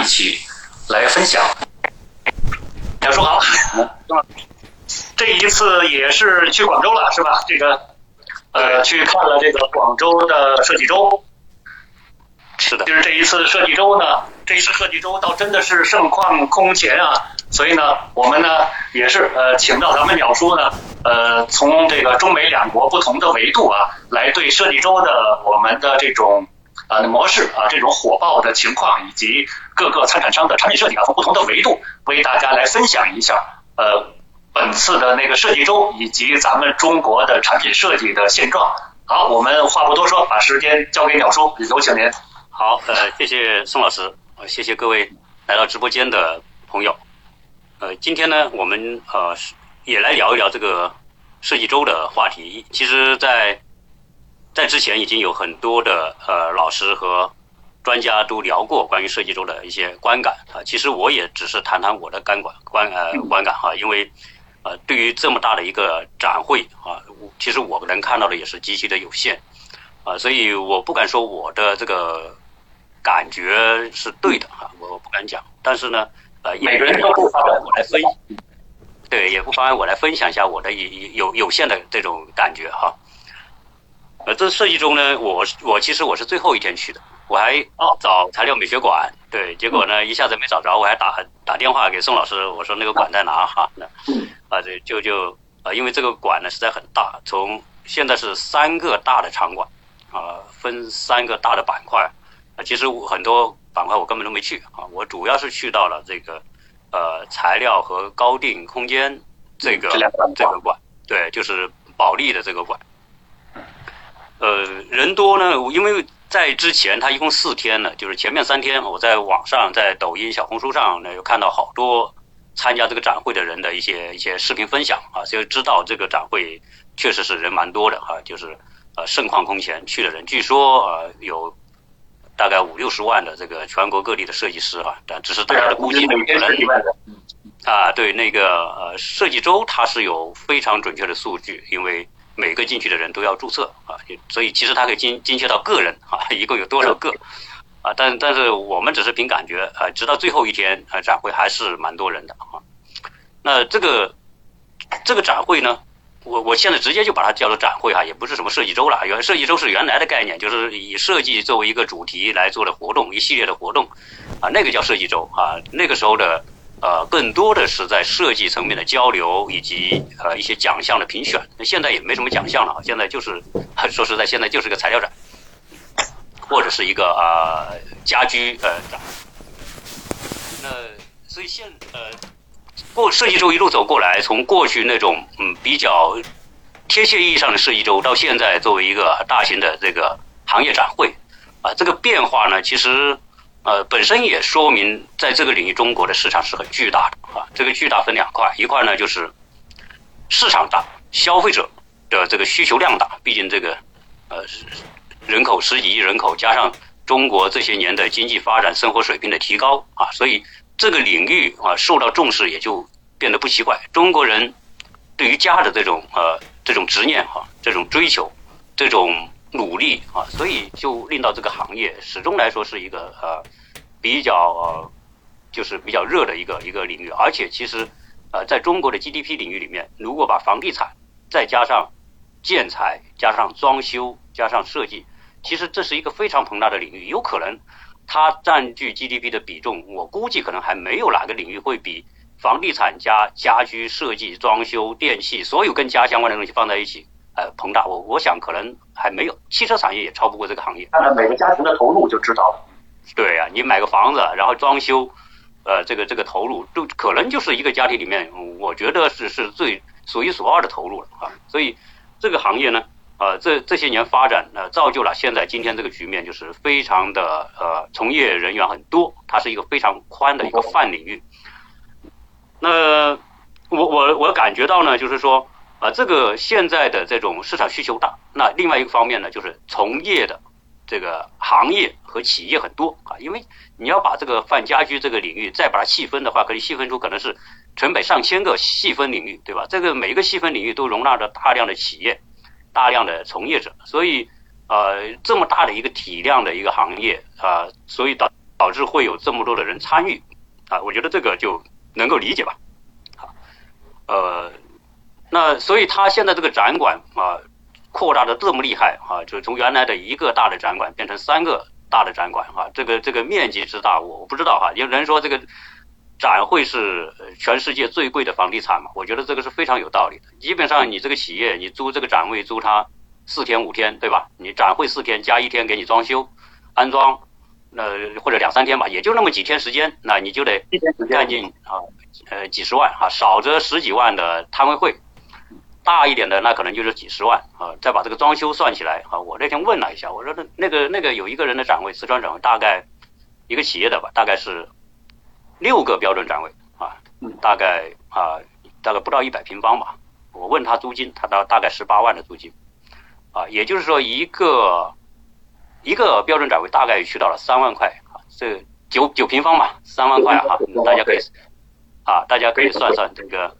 一起来分享。杨叔好，这一次也是去广州了是吧？这个呃去看了这个广州的设计周。是的，就是这一次设计周呢，这一次设计周倒真的是盛况空前啊。所以呢，我们呢也是呃请到咱们鸟叔呢，呃从这个中美两国不同的维度啊，来对设计周的我们的这种呃模式啊，这种火爆的情况，以及各个参展商的产品设计啊，从不同的维度为大家来分享一下呃本次的那个设计周以及咱们中国的产品设计的现状。好，我们话不多说，把时间交给鸟叔，有请您。好，呃，谢谢宋老师，呃，谢谢各位来到直播间的朋友。呃，今天呢，我们呃也来聊一聊这个设计周的话题。其实，在在之前已经有很多的呃老师和专家都聊过关于设计周的一些观感啊。其实我也只是谈谈我的感观观呃观感哈，因为呃对于这么大的一个展会啊，其实我能看到的也是极其的有限啊，所以我不敢说我的这个感觉是对的哈，我不敢讲。但是呢。呃，每个人都不妨碍我来分，对，也不妨碍我来分享一下我的有有有限的这种感觉哈。呃，这设计中呢，我我其实我是最后一天去的，我还找材料美学馆，对，结果呢一下子没找着，我还打打电话给宋老师，我说那个馆在哪哈？那啊，这就就啊，因为这个馆呢实在很大，从现在是三个大的场馆啊，分三个大的板块啊，其实我很多。板块我根本都没去啊，我主要是去到了这个呃材料和高定空间这个这个馆，对，就是保利的这个馆。呃，人多呢，因为在之前他一共四天呢，就是前面三天我在网上在抖音、小红书上呢有看到好多参加这个展会的人的一些一些视频分享啊，就知道这个展会确实是人蛮多的哈，就是呃盛况空前，去的人据说呃有。大概五六十万的这个全国各地的设计师啊，但只是大家的估计可能啊，对那个呃设计周它是有非常准确的数据，因为每个进去的人都要注册啊，所以其实它可以精精确到个人啊，一共有多少个啊？但但是我们只是凭感觉啊，直到最后一天啊展会还是蛮多人的啊。那这个这个展会呢？我我现在直接就把它叫做展会哈，也不是什么设计周了。原设计周是原来的概念，就是以设计作为一个主题来做的活动，一系列的活动，啊，那个叫设计周啊。那个时候的呃，更多的是在设计层面的交流以及呃一些奖项的评选。那现在也没什么奖项了，现在就是 说实在，现在就是个材料展，或者是一个啊家居呃展。那所以现呃。过设计周一路走过来，从过去那种嗯比较贴切意义上的设计周，到现在作为一个大型的这个行业展会，啊，这个变化呢，其实呃本身也说明在这个领域中国的市场是很巨大的啊。这个巨大分两块，一块呢就是市场大，消费者的这个需求量大，毕竟这个呃人口十几亿人口，加上中国这些年的经济发展、生活水平的提高啊，所以。这个领域啊受到重视也就变得不奇怪。中国人对于家的这种呃这种执念哈，这种追求，这种努力啊，所以就令到这个行业始终来说是一个呃比较呃就是比较热的一个一个领域。而且其实呃在中国的 GDP 领域里面，如果把房地产再加上建材、加上装修、加上设计，其实这是一个非常庞大的领域，有可能。它占据 GDP 的比重，我估计可能还没有哪个领域会比房地产加家居设计、装修、电器，所有跟家相关的东西放在一起，呃，膨大。我我想可能还没有，汽车产业也超不过这个行业。看看每个家庭的投入就知道了。对呀，你买个房子，然后装修，呃，这个这个投入，都可能就是一个家庭里面，我觉得是是最数一数二的投入了啊。所以这个行业呢。呃，这这些年发展，呃，造就了现在今天这个局面，就是非常的呃，从业人员很多，它是一个非常宽的一个泛领域。那我我我感觉到呢，就是说，啊，这个现在的这种市场需求大，那另外一个方面呢，就是从业的这个行业和企业很多啊，因为你要把这个泛家居这个领域再把它细分的话，可以细分出可能是成百上千个细分领域，对吧？这个每一个细分领域都容纳着大量的企业。大量的从业者，所以呃这么大的一个体量的一个行业啊，所以导导致会有这么多的人参与啊，我觉得这个就能够理解吧。好，呃，那所以他现在这个展馆啊，扩大的这么厉害啊，就从原来的一个大的展馆变成三个大的展馆啊，这个这个面积之大，我我不知道哈，有人说这个。展会是全世界最贵的房地产嘛？我觉得这个是非常有道理的。基本上你这个企业，你租这个展位租它四天五天，对吧？你展会四天加一天给你装修、安装，呃或者两三天吧，也就那么几天时间，那你就得干进啊呃几十万啊，少则十几万的摊位会，大一点的那可能就是几十万啊。再把这个装修算起来啊，我那天问了一下，我说那那个那个有一个人的展位，四川展位大概一个企业的吧，大概是。六个标准展位啊，大概啊，大概不到一百平方吧。我问他租金，他大大概十八万的租金，啊，也就是说一个一个标准展位大概去到了三万块啊，这九九平方吧，三万块哈，大家可以啊，大家可以算算这个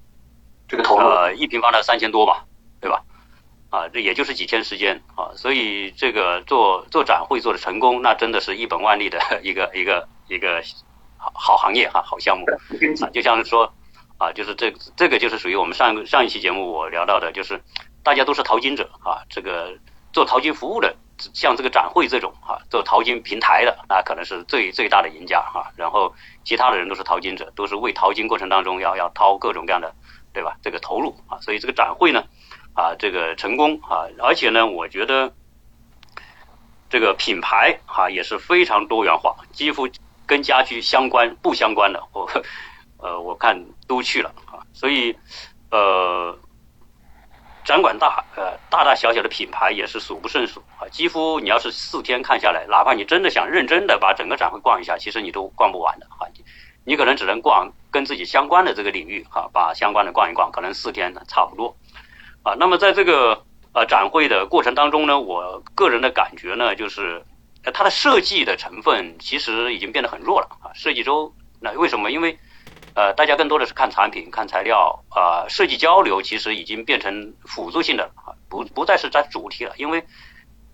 这个投呃一平方的三千多吧，对吧？啊，这也就是几天时间啊，所以这个做做展会做的成功，那真的是一本万利的一个一个一个。好好行业哈，好项目啊，就像是说啊，就是这这个就是属于我们上上一期节目我聊到的，就是大家都是淘金者啊，这个做淘金服务的，像这个展会这种啊，做淘金平台的，那可能是最最大的赢家哈。然后其他的人都是淘金者，都是为淘金过程当中要要掏各种各样的，对吧？这个投入啊，所以这个展会呢啊，这个成功啊，而且呢，我觉得这个品牌哈也是非常多元化，几乎。跟家居相关不相关的，我呃我看都去了啊，所以呃展馆大呃大大小小的品牌也是数不胜数啊，几乎你要是四天看下来，哪怕你真的想认真的把整个展会逛一下，其实你都逛不完的啊，你可能只能逛跟自己相关的这个领域哈，把相关的逛一逛，可能四天差不多啊。那么在这个呃展会的过程当中呢，我个人的感觉呢就是。它的设计的成分其实已经变得很弱了啊！设计周那为什么？因为呃，大家更多的是看产品、看材料啊，设计交流其实已经变成辅助性的啊，不不再是占主题了。因为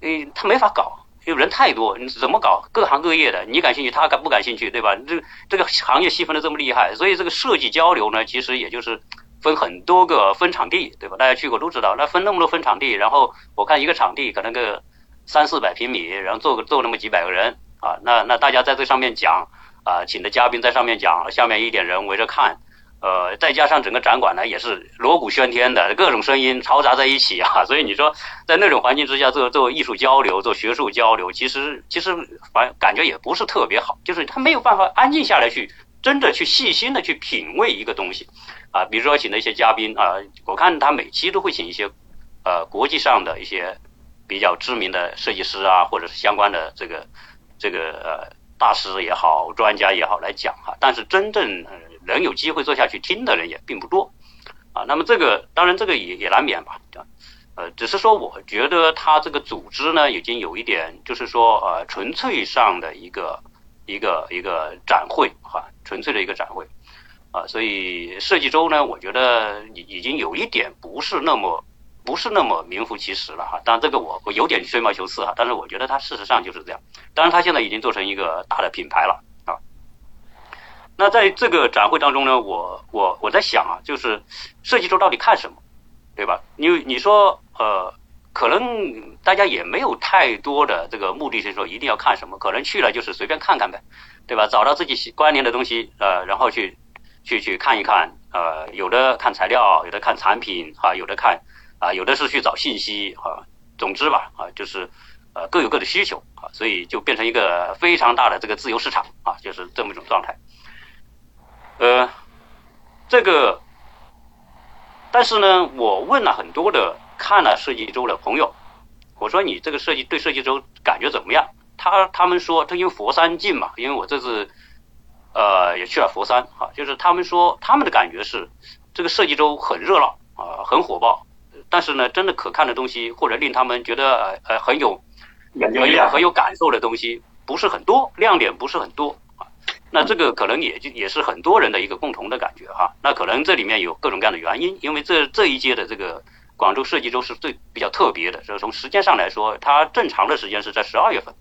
诶，他没法搞，因为人太多，你怎么搞？各行各业的，你感兴趣，他感不感兴趣，对吧？这这个行业细分的这么厉害，所以这个设计交流呢，其实也就是分很多个分场地，对吧？大家去过都知道，那分那么多分场地，然后我看一个场地可能个。三四百平米，然后坐个坐那么几百个人啊，那那大家在这上面讲啊，请的嘉宾在上面讲，下面一点人围着看，呃，再加上整个展馆呢也是锣鼓喧天的，各种声音嘈杂在一起啊，所以你说在那种环境之下做做艺术交流、做学术交流，其实其实反感觉也不是特别好，就是他没有办法安静下来去真的去细心的去品味一个东西啊，比如说请的一些嘉宾啊，我看他每期都会请一些呃国际上的一些。比较知名的设计师啊，或者是相关的这个这个呃大师也好，专家也好来讲哈，但是真正能有机会坐下去听的人也并不多啊。那么这个当然这个也也难免吧，呃，只是说我觉得他这个组织呢，已经有一点就是说呃纯粹上的一个一个一个展会哈，纯粹的一个展会啊，所以设计周呢，我觉得已已经有一点不是那么。不是那么名副其实了哈，当然这个我我有点吹毛求疵哈，但是我觉得它事实上就是这样。当然，它现在已经做成一个大的品牌了。那在这个展会当中呢，我我我在想啊，就是设计周到底看什么，对吧？你你说呃，可能大家也没有太多的这个目的性，说一定要看什么，可能去了就是随便看看呗，对吧？找到自己关联的东西呃，然后去去去看一看呃，有的看材料，有的看产品哈，有的看。啊，有的是去找信息啊，总之吧，啊，就是呃各有各的需求啊，所以就变成一个非常大的这个自由市场啊，就是这么一种状态。呃，这个，但是呢，我问了很多的看了设计周的朋友，我说你这个设计对设计周感觉怎么样？他他们说，他因为佛山近嘛，因为我这次呃也去了佛山啊，就是他们说他们的感觉是这个设计周很热闹啊，很火爆。但是呢，真的可看的东西，或者令他们觉得呃很有很有很有感受的东西，不是很多，亮点不是很多啊。那这个可能也就也是很多人的一个共同的感觉哈。那可能这里面有各种各样的原因，因为这这一届的这个广州设计周是最比较特别的，就是从时间上来说，它正常的时间是在十二月份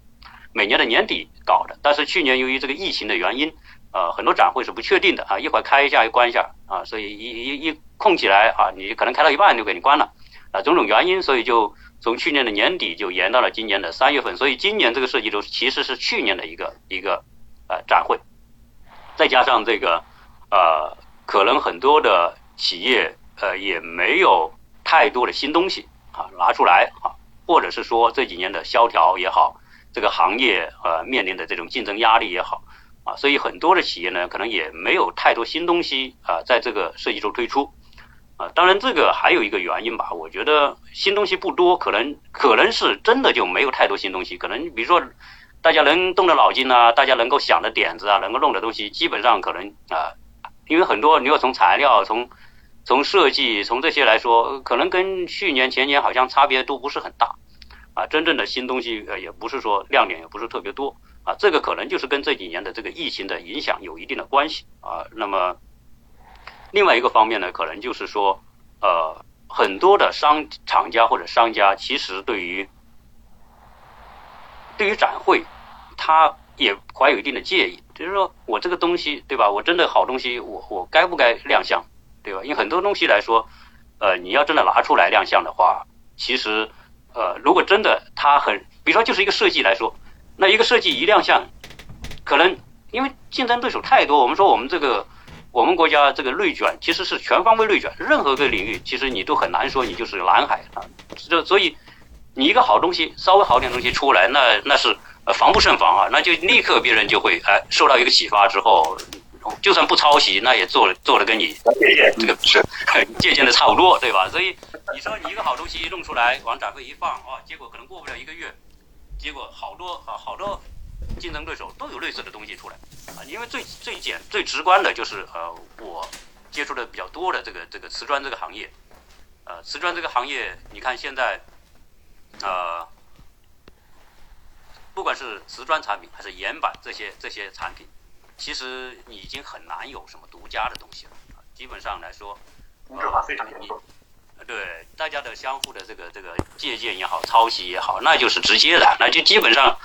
每年的年底搞的，但是去年由于这个疫情的原因，呃，很多展会是不确定的啊，一会儿开一下又关一下啊，所以一一一空起来啊，你可能开到一半就给你关了。啊，种种原因，所以就从去年的年底就延到了今年的三月份，所以今年这个设计周其实是去年的一个一个呃展会，再加上这个呃，可能很多的企业呃也没有太多的新东西啊拿出来啊，或者是说这几年的萧条也好。这个行业呃面临的这种竞争压力也好啊，所以很多的企业呢，可能也没有太多新东西啊，在这个设计中推出啊。当然，这个还有一个原因吧，我觉得新东西不多，可能可能是真的就没有太多新东西。可能比如说，大家能动的脑筋啊，大家能够想的点子啊，能够弄的东西，基本上可能啊，因为很多你要从材料、从从设计、从这些来说，可能跟去年前年好像差别都不是很大。啊，真正的新东西呃，也不是说亮点也不是特别多啊，这个可能就是跟这几年的这个疫情的影响有一定的关系啊。那么另外一个方面呢，可能就是说呃，很多的商厂家或者商家其实对于对于展会，他也怀有一定的介意，就是说我这个东西对吧？我真的好东西，我我该不该亮相对吧？因为很多东西来说，呃，你要真的拿出来亮相的话，其实。呃，如果真的它很，比如说就是一个设计来说，那一个设计一亮相，可能因为竞争对手太多，我们说我们这个我们国家这个内卷其实是全方位内卷，任何个领域其实你都很难说你就是蓝海啊，这所以你一个好东西稍微好点东西出来，那那是防不胜防啊，那就立刻别人就会哎受到一个启发之后。就算不抄袭，那也做做的跟你这个是 借鉴的差不多，对吧？所以你说你一个好东西弄出来，往展会一放啊，结果可能过不了一个月，结果好多啊好多竞争对手都有类似的东西出来啊。因为最最简最直观的就是呃，我接触的比较多的这个这个瓷砖这个行业，呃，瓷砖这个行业，你看现在呃，不管是瓷砖产品还是岩板这些这些产品。其实你已经很难有什么独家的东西了啊！基本上来说，同质化非常严重。对，大家的相互的这个这个借鉴也好，抄袭也好，那就是直接的，那就基本上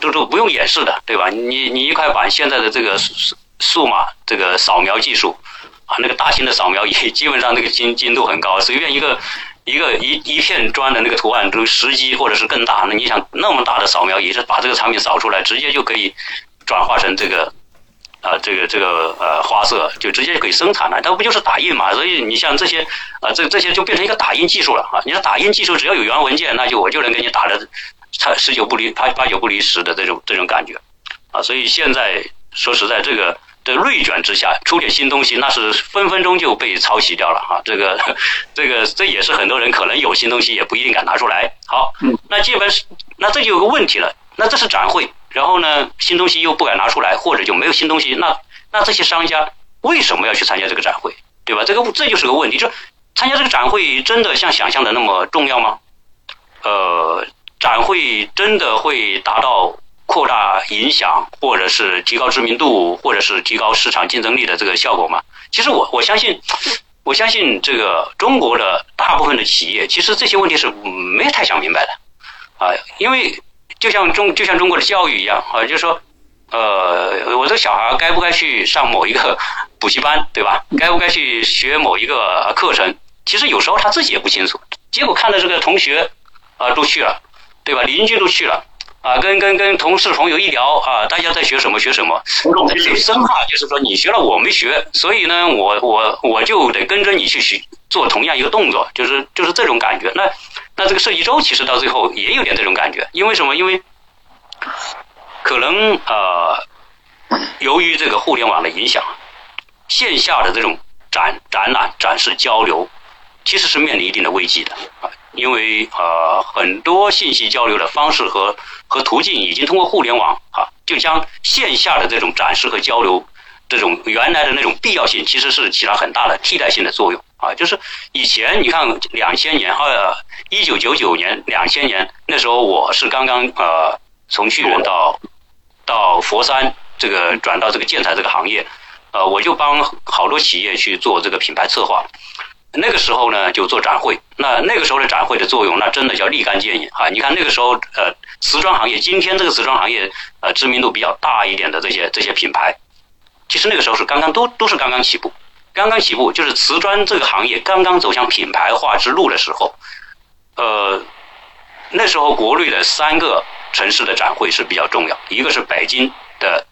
都都不用演示的，对吧？你你一块板现在的这个数数码这个扫描技术啊，那个大型的扫描仪，基本上那个精精度很高，随便一个一个一一片砖的那个图案都十 G 或者是更大。那你想那么大的扫描仪，是把这个产品扫出来，直接就可以转化成这个。啊，这个这个呃花色就直接就可以生产了，它不就是打印嘛？所以你像这些啊，这这些就变成一个打印技术了啊！你说打印技术只要有原文件，那就我就能给你打的差十九不离八八九不离十的这种这种感觉啊！所以现在说实在，这个这内卷之下出点新东西，那是分分钟就被抄袭掉了哈！这个这个这也是很多人可能有新东西也不一定敢拿出来。好，那基本是那这就有个问题了，那这是展会。然后呢，新东西又不敢拿出来，或者就没有新东西，那那这些商家为什么要去参加这个展会，对吧？这个这就是个问题，就参加这个展会真的像想象的那么重要吗？呃，展会真的会达到扩大影响，或者是提高知名度，或者是提高市场竞争力的这个效果嘛？其实我我相信，我相信这个中国的大部分的企业，其实这些问题是没太想明白的啊，因为。就像中就像中国的教育一样啊，就是说，呃，我这个小孩该不该去上某一个补习班，对吧？该不该去学某一个课程？其实有时候他自己也不清楚。结果看到这个同学啊都去了，对吧？邻居都去了啊，跟跟跟同事朋友一聊啊，大家在学什么学什么，就生怕就是说你学了我没学，所以呢，我我我就得跟着你去学做同样一个动作，就是就是这种感觉。那。那这个设计周其实到最后也有点这种感觉，因为什么？因为可能呃，由于这个互联网的影响，线下的这种展展览、展示、交流，其实是面临一定的危机的啊。因为呃，很多信息交流的方式和和途径已经通过互联网啊，就将线下的这种展示和交流这种原来的那种必要性，其实是起了很大的替代性的作用。啊，就是以前你看两千年，呃，一九九九年、两千年那时候，我是刚刚呃从去年到到佛山这个转到这个建材这个行业，呃，我就帮好多企业去做这个品牌策划。那个时候呢就做展会，那那个时候的展会的作用，那真的叫立竿见影啊！你看那个时候呃，瓷砖行业，今天这个瓷砖行业呃知名度比较大一点的这些这些品牌，其实那个时候是刚刚都都是刚刚起步，刚刚起步就是瓷砖这个行业刚刚走向品牌化之路的时候，呃，那时候国内的三个城市的展会是比较重要，一个是北京的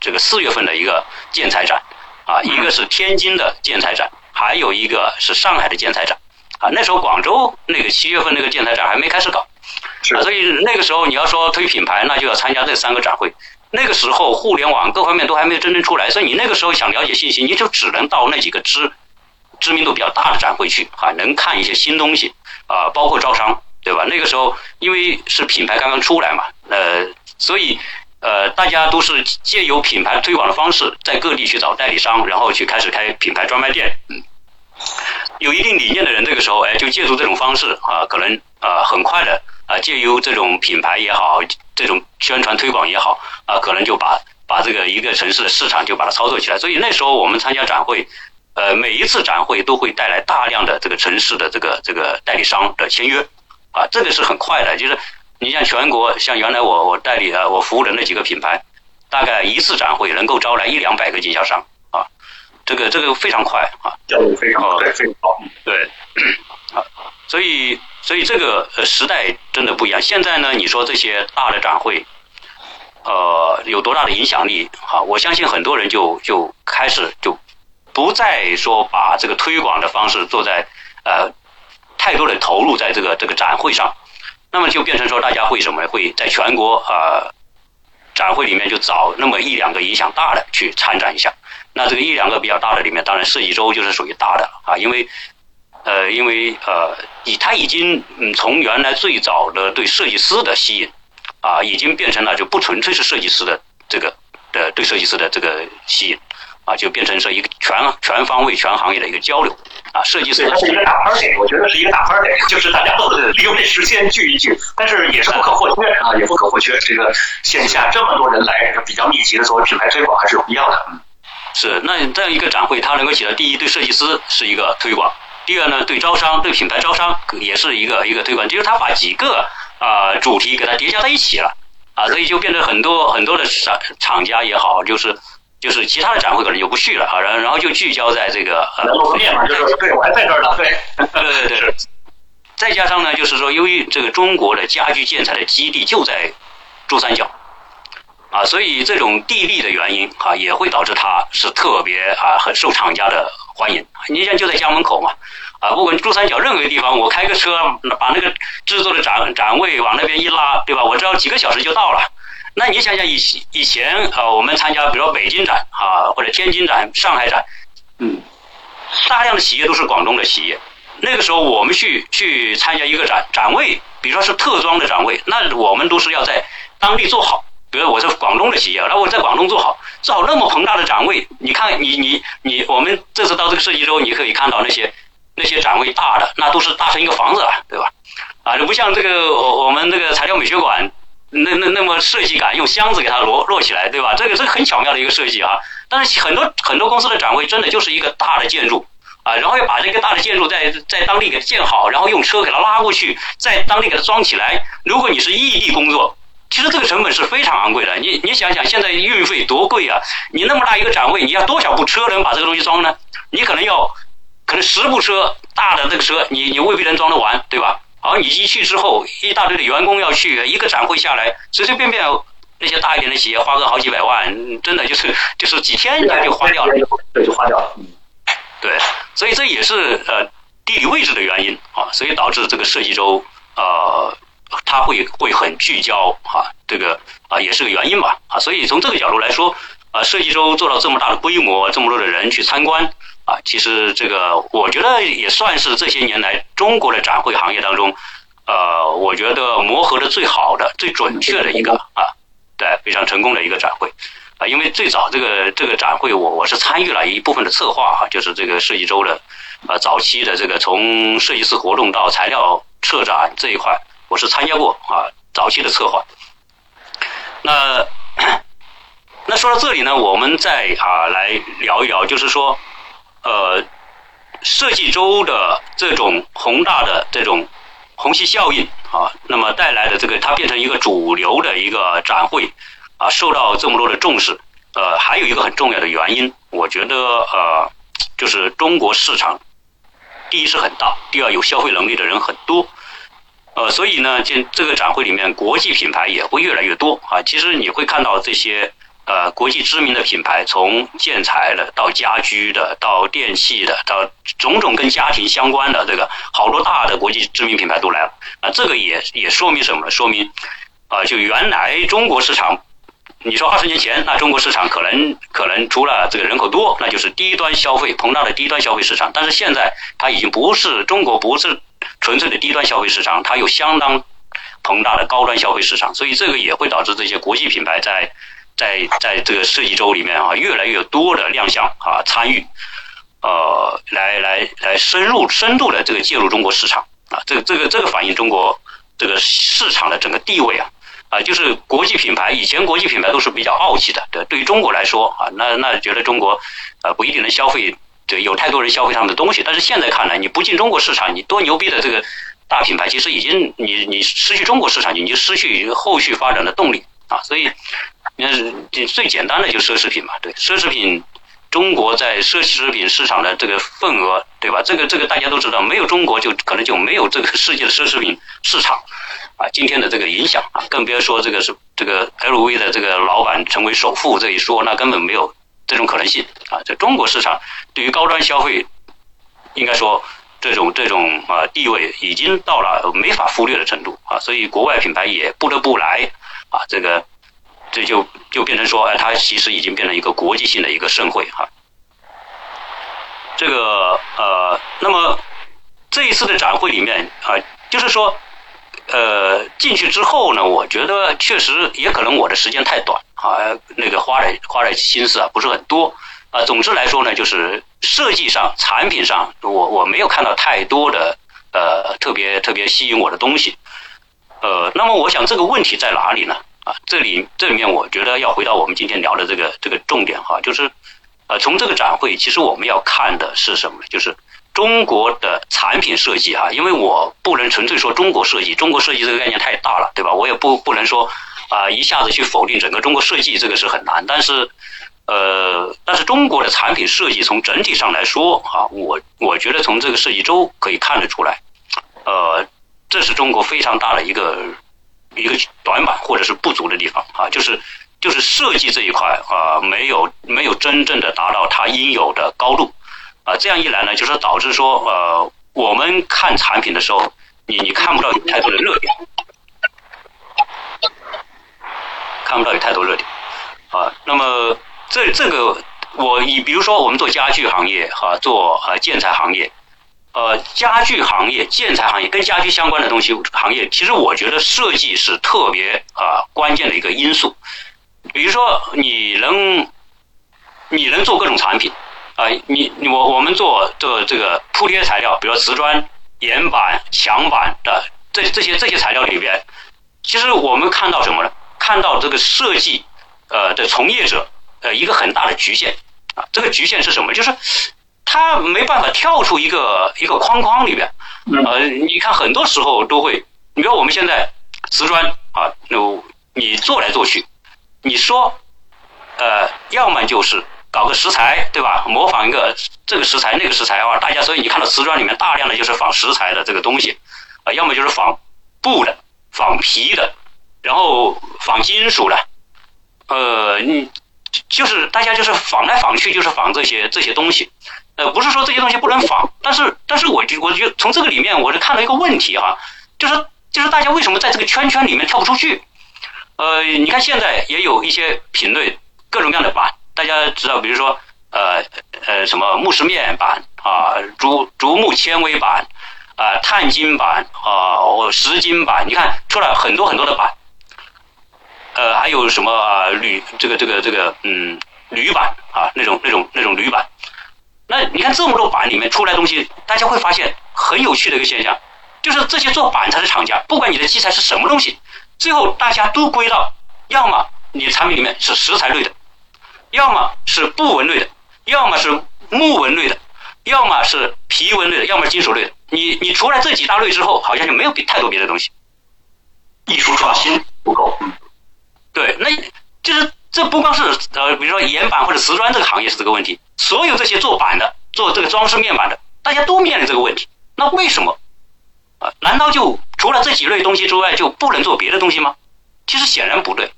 这个四月份的一个建材展啊，一个是天津的建材展。还有一个是上海的建材展，啊，那时候广州那个七月份那个建材展还没开始搞，啊，所以那个时候你要说推品牌，那就要参加这三个展会。那个时候互联网各方面都还没有真正出来，所以你那个时候想了解信息，你就只能到那几个知知名度比较大的展会去，啊，能看一些新东西，啊，包括招商，对吧？那个时候因为是品牌刚刚出来嘛，呃，所以。呃，大家都是借由品牌推广的方式，在各地去找代理商，然后去开始开品牌专卖店。嗯，有一定理念的人，这个时候哎，就借助这种方式啊，可能啊，很快的啊，借由这种品牌也好，这种宣传推广也好啊，可能就把把这个一个城市的市场就把它操作起来。所以那时候我们参加展会，呃，每一次展会都会带来大量的这个城市的这个这个代理商的签约啊，这个是很快的，就是。你像全国，像原来我我代理啊，我服务的那几个品牌，大概一次展会能够招来一两百个经销商啊，这个这个非常快啊，效率非常好，对，非常好，对，啊，所以所以这个呃时代真的不一样。现在呢，你说这些大的展会，呃，有多大的影响力啊？我相信很多人就就开始就不再说把这个推广的方式做在呃太多的投入在这个这个展会上。那么就变成说，大家会什么？会在全国啊展会里面就找那么一两个影响大的去参展一下。那这个一两个比较大的里面，当然设计周就是属于大的啊，因为呃，因为呃，已他已经嗯从原来最早的对设计师的吸引啊，已经变成了就不纯粹是设计师的这个的对设计师的这个吸引啊，就变成是一个全全方位全行业的一个交流。啊，设计师它是一个大 party，我觉得是一个大 party，就是大家都利用这时间聚一聚，但是也是不可或缺啊，也不可或缺。这个线下这么多人来，比较密集的作为品牌推广还是有必要的。嗯，是。那这样一个展会，它能够起到第一，对设计师是一个推广；第二呢，对招商、对品牌招商也是一个一个推广。就是它把几个啊主题给它叠加在一起了啊，所以就变成很多很多的厂厂家也好，就是。就是其他的展会可能就不去了啊，然然后就聚焦在这个呃，露个面嘛，就是对我还在这儿呢，对，对对对。再加上呢，就是说，由于这个中国的家居建材的基地就在珠三角啊，所以这种地利的原因啊，也会导致它是特别啊很受厂家的欢迎。你像就在家门口嘛啊，不管珠三角任何地方，我开个车把那个制作的展展位往那边一拉，对吧？我只要几个小时就到了。那你想想以以前啊，我们参加比如说北京展啊，或者天津展、上海展，嗯，大量的企业都是广东的企业。那个时候我们去去参加一个展展位，比如说是特装的展位，那我们都是要在当地做好。比如我是广东的企业，那我在广东做好，做好那么庞大的展位，你看你你你，我们这次到这个设计周，你可以看到那些那些展位大的，那都是大成一个房子了，对吧？啊，就不像这个我我们这个材料美学馆。那那那么设计感，用箱子给它摞摞起来，对吧？这个这很巧妙的一个设计啊。但是很多很多公司的展会真的就是一个大的建筑啊，然后要把这个大的建筑在在当地给它建好，然后用车给它拉过去，在当地给它装起来。如果你是异地工作，其实这个成本是非常昂贵的。你你想想，现在运费多贵啊！你那么大一个展位，你要多少部车能把这个东西装呢？你可能要可能十部车大的那个车，你你未必能装得完，对吧？而你一去之后，一大堆的员工要去，一个展会下来，随随便便那些大一点的企业花个好几百万，真的就是就是几天就花掉了，对，就花掉了。嗯，对，所以这也是呃地理位置的原因啊，所以导致这个设计周呃它会会很聚焦啊，这个啊也是个原因吧啊，所以从这个角度来说啊，设计周做到这么大的规模，这么多的人去参观。啊，其实这个我觉得也算是这些年来中国的展会行业当中，呃，我觉得磨合的最好的、最准确的一个啊，对，非常成功的一个展会啊。因为最早这个这个展会，我我是参与了一部分的策划哈，就是这个设计周的啊早期的这个从设计师活动到材料策展这一块，我是参加过啊早期的策划。那 那说到这里呢，我们再啊来聊一聊，就是说。呃，设计周的这种宏大的这种虹吸效应啊，那么带来的这个它变成一个主流的一个展会啊，受到这么多的重视。呃，还有一个很重要的原因，我觉得呃，就是中国市场，第一是很大，第二有消费能力的人很多。呃，所以呢，这这个展会里面，国际品牌也会越来越多啊。其实你会看到这些呃国际知名的品牌，从建材的到家居的，到电器的，到种种跟家庭相关的这个，好多大的国际知名品牌都来了啊。这个也也说明什么呢？说明啊，就原来中国市场，你说二十年前，那中国市场可能可能除了这个人口多，那就是低端消费膨胀的低端消费市场。但是现在它已经不是中国不是。纯粹的低端消费市场，它有相当庞大的高端消费市场，所以这个也会导致这些国际品牌在在在这个设计周里面啊，越来越多的亮相啊，参与，呃，来来来深入深度的这个介入中国市场啊，这个这个这个反映中国这个市场的整个地位啊啊，就是国际品牌以前国际品牌都是比较傲气的，对，对于中国来说啊，那那觉得中国啊不一定能消费。对，有太多人消费他们的东西，但是现在看来，你不进中国市场，你多牛逼的这个大品牌，其实已经你你失去中国市场，你就失去后续发展的动力啊！所以，你看最简单的就奢侈品嘛，对，奢侈品，中国在奢侈品市场的这个份额，对吧？这个这个大家都知道，没有中国就可能就没有这个世界的奢侈品市场啊，今天的这个影响啊，更别说这个是这个 LV 的这个老板成为首富这一说，那根本没有。这种可能性啊，在中国市场对于高端消费，应该说这种这种啊地位已经到了没法忽略的程度啊，所以国外品牌也不得不来啊，这个这就就变成说，哎，它其实已经变成一个国际性的一个盛会哈。这个呃，那么这一次的展会里面啊，就是说。呃，进去之后呢，我觉得确实也可能我的时间太短啊，那个花的花的心思啊不是很多啊。总之来说呢，就是设计上、产品上，我我没有看到太多的呃特别特别吸引我的东西。呃，那么我想这个问题在哪里呢？啊，这里这里面我觉得要回到我们今天聊的这个这个重点哈，就是呃从这个展会，其实我们要看的是什么？就是。中国的产品设计啊，因为我不能纯粹说中国设计，中国设计这个概念太大了，对吧？我也不不能说啊一下子去否定整个中国设计，这个是很难。但是，呃，但是中国的产品设计从整体上来说啊，我我觉得从这个设计周可以看得出来，呃，这是中国非常大的一个一个短板或者是不足的地方啊，就是就是设计这一块啊，没有没有真正的达到它应有的高度。啊，这样一来呢，就是导致说，呃，我们看产品的时候，你你看不到有太多的热点，看不到有太多热点，啊，那么这这个我以比如说我们做家具行业哈，做呃建材行业，呃，家具行业、建材行业跟家居相关的东西行业，其实我觉得设计是特别啊关键的一个因素，比如说你能你能做各种产品。啊，你你我我们做做这个铺贴材料，比如瓷砖、岩板、墙板的这这些这些材料里边，其实我们看到什么呢？看到这个设计呃的从业者呃一个很大的局限啊，这个局限是什么？就是他没办法跳出一个一个框框里边。呃，你看很多时候都会，你比如我们现在瓷砖啊，那你做来做去，你说呃，要么就是。搞个石材，对吧？模仿一个这个石材那个石材啊，大家所以你看到瓷砖里面大量的就是仿石材的这个东西，啊，要么就是仿布的、仿皮的，然后仿金属的，呃，你就是大家就是仿来仿去，就是仿这些这些东西，呃，不是说这些东西不能仿，但是但是我就我觉得从这个里面我是看到一个问题哈，就是就是大家为什么在这个圈圈里面跳不出去？呃，你看现在也有一些品类各种各样的板。大家知道，比如说，呃呃，什么木石面板啊，竹竹木纤维板啊，碳金板啊，石金板，你看出来很多很多的板，呃，还有什么铝这个这个这个嗯铝板啊，那种那种那种铝板。那你看这么多板里面出来东西，大家会发现很有趣的一个现象，就是这些做板材的厂家，不管你的基材是什么东西，最后大家都归到，要么你的产品里面是石材类的。要么是布纹类的，要么是木纹类的，要么是皮纹类的，要么是金属类的。你你除了这几大类之后，好像就没有别太多别的东西。艺术创新不够。对，那就是这不光是呃，比如说岩板或者瓷砖这个行业是这个问题，所有这些做板的、做这个装饰面板的，大家都面临这个问题。那为什么啊？难道就除了这几类东西之外就不能做别的东西吗？其实显然不对。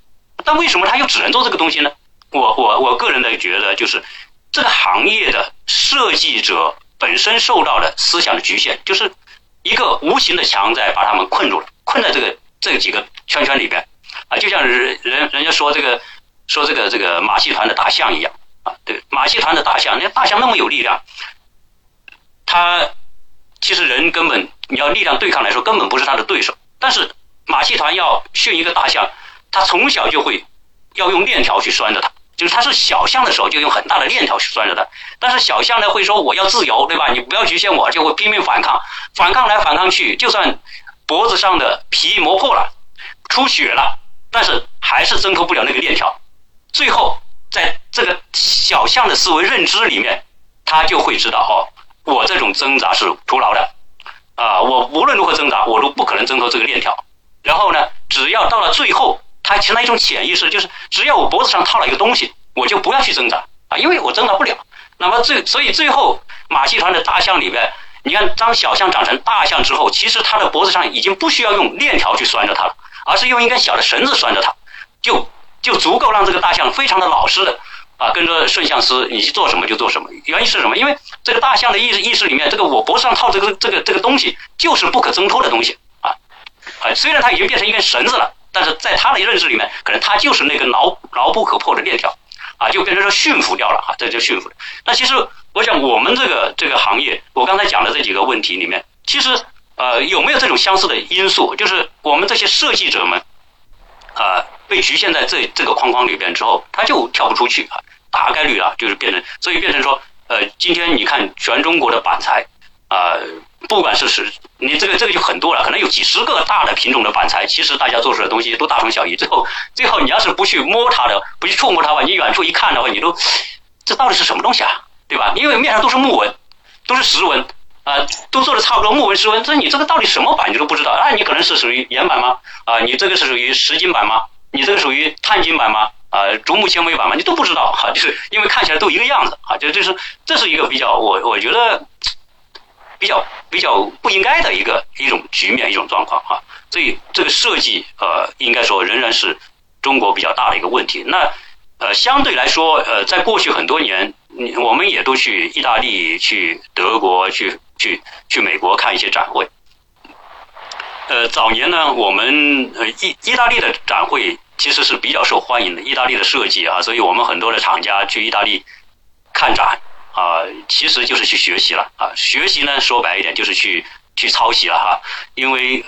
但为什么他又只能做这个东西呢？我我我个人的觉得就是这个行业的设计者本身受到的思想的局限，就是一个无形的墙在把他们困住了，困在这个这几个圈圈里边啊，就像人人人家说这个说这个这个马戏团的大象一样啊，对，马戏团的大象，那大象那么有力量，他其实人根本你要力量对抗来说根本不是他的对手，但是马戏团要训一个大象，他从小就会要用链条去拴着它。就是他是小象的时候，就用很大的链条去拴着它。但是小象呢，会说我要自由，对吧？你不要局限我，就会拼命反抗，反抗来反抗去，就算脖子上的皮磨破了，出血了，但是还是挣脱不了那个链条。最后，在这个小象的思维认知里面，他就会知道哦，我这种挣扎是徒劳的啊！我无论如何挣扎，我都不可能挣脱这个链条。然后呢，只要到了最后。它形成一种潜意识，就是只要我脖子上套了一个东西，我就不要去挣扎啊，因为我挣扎不了。那么最所以最后马戏团的大象里边，你看当小象长成大象之后，其实它的脖子上已经不需要用链条去拴着它了，而是用一根小的绳子拴着它，就就足够让这个大象非常的老实的啊跟着顺象师你去做什么就做什么。原因是什么？因为这个大象的意识意识里面，这个我脖子上套这个这个这个东西就是不可挣脱的东西啊啊，虽然它已经变成一根绳子了。但是在他的认知里面，可能它就是那根牢牢不可破的链条，啊，就变成说驯服掉了啊，这就驯服了。那其实我想，我们这个这个行业，我刚才讲的这几个问题里面，其实呃有没有这种相似的因素？就是我们这些设计者们啊，被局限在这这个框框里边之后，他就跳不出去啊，大概率啊，就是变成，所以变成说，呃，今天你看全中国的板材啊。不管是是，你这个这个就很多了，可能有几十个大的品种的板材，其实大家做出来的东西都大同小异。最后，最后你要是不去摸它的，不去触摸它吧，你远处一看的话，你都这到底是什么东西啊？对吧？因为面上都是木纹，都是石纹，啊，都做的差不多，木纹石纹，这你这个到底什么板你都不知道。啊，你可能是属于岩板吗？啊，你这个是属于石金板吗？你这个属于碳晶板吗？啊，竹木纤维板吗？你都不知道哈，就是因为看起来都一个样子啊，就这是这是一个比较，我我觉得。比较比较不应该的一个一种局面一种状况啊，所以这个设计呃，应该说仍然是中国比较大的一个问题。那呃，相对来说呃，在过去很多年，我们也都去意大利、去德国、去去去美国看一些展会。呃，早年呢，我们呃意意大利的展会其实是比较受欢迎的，意大利的设计啊，所以我们很多的厂家去意大利看展。啊，其实就是去学习了啊！学习呢，说白一点就是去去抄袭了哈，因为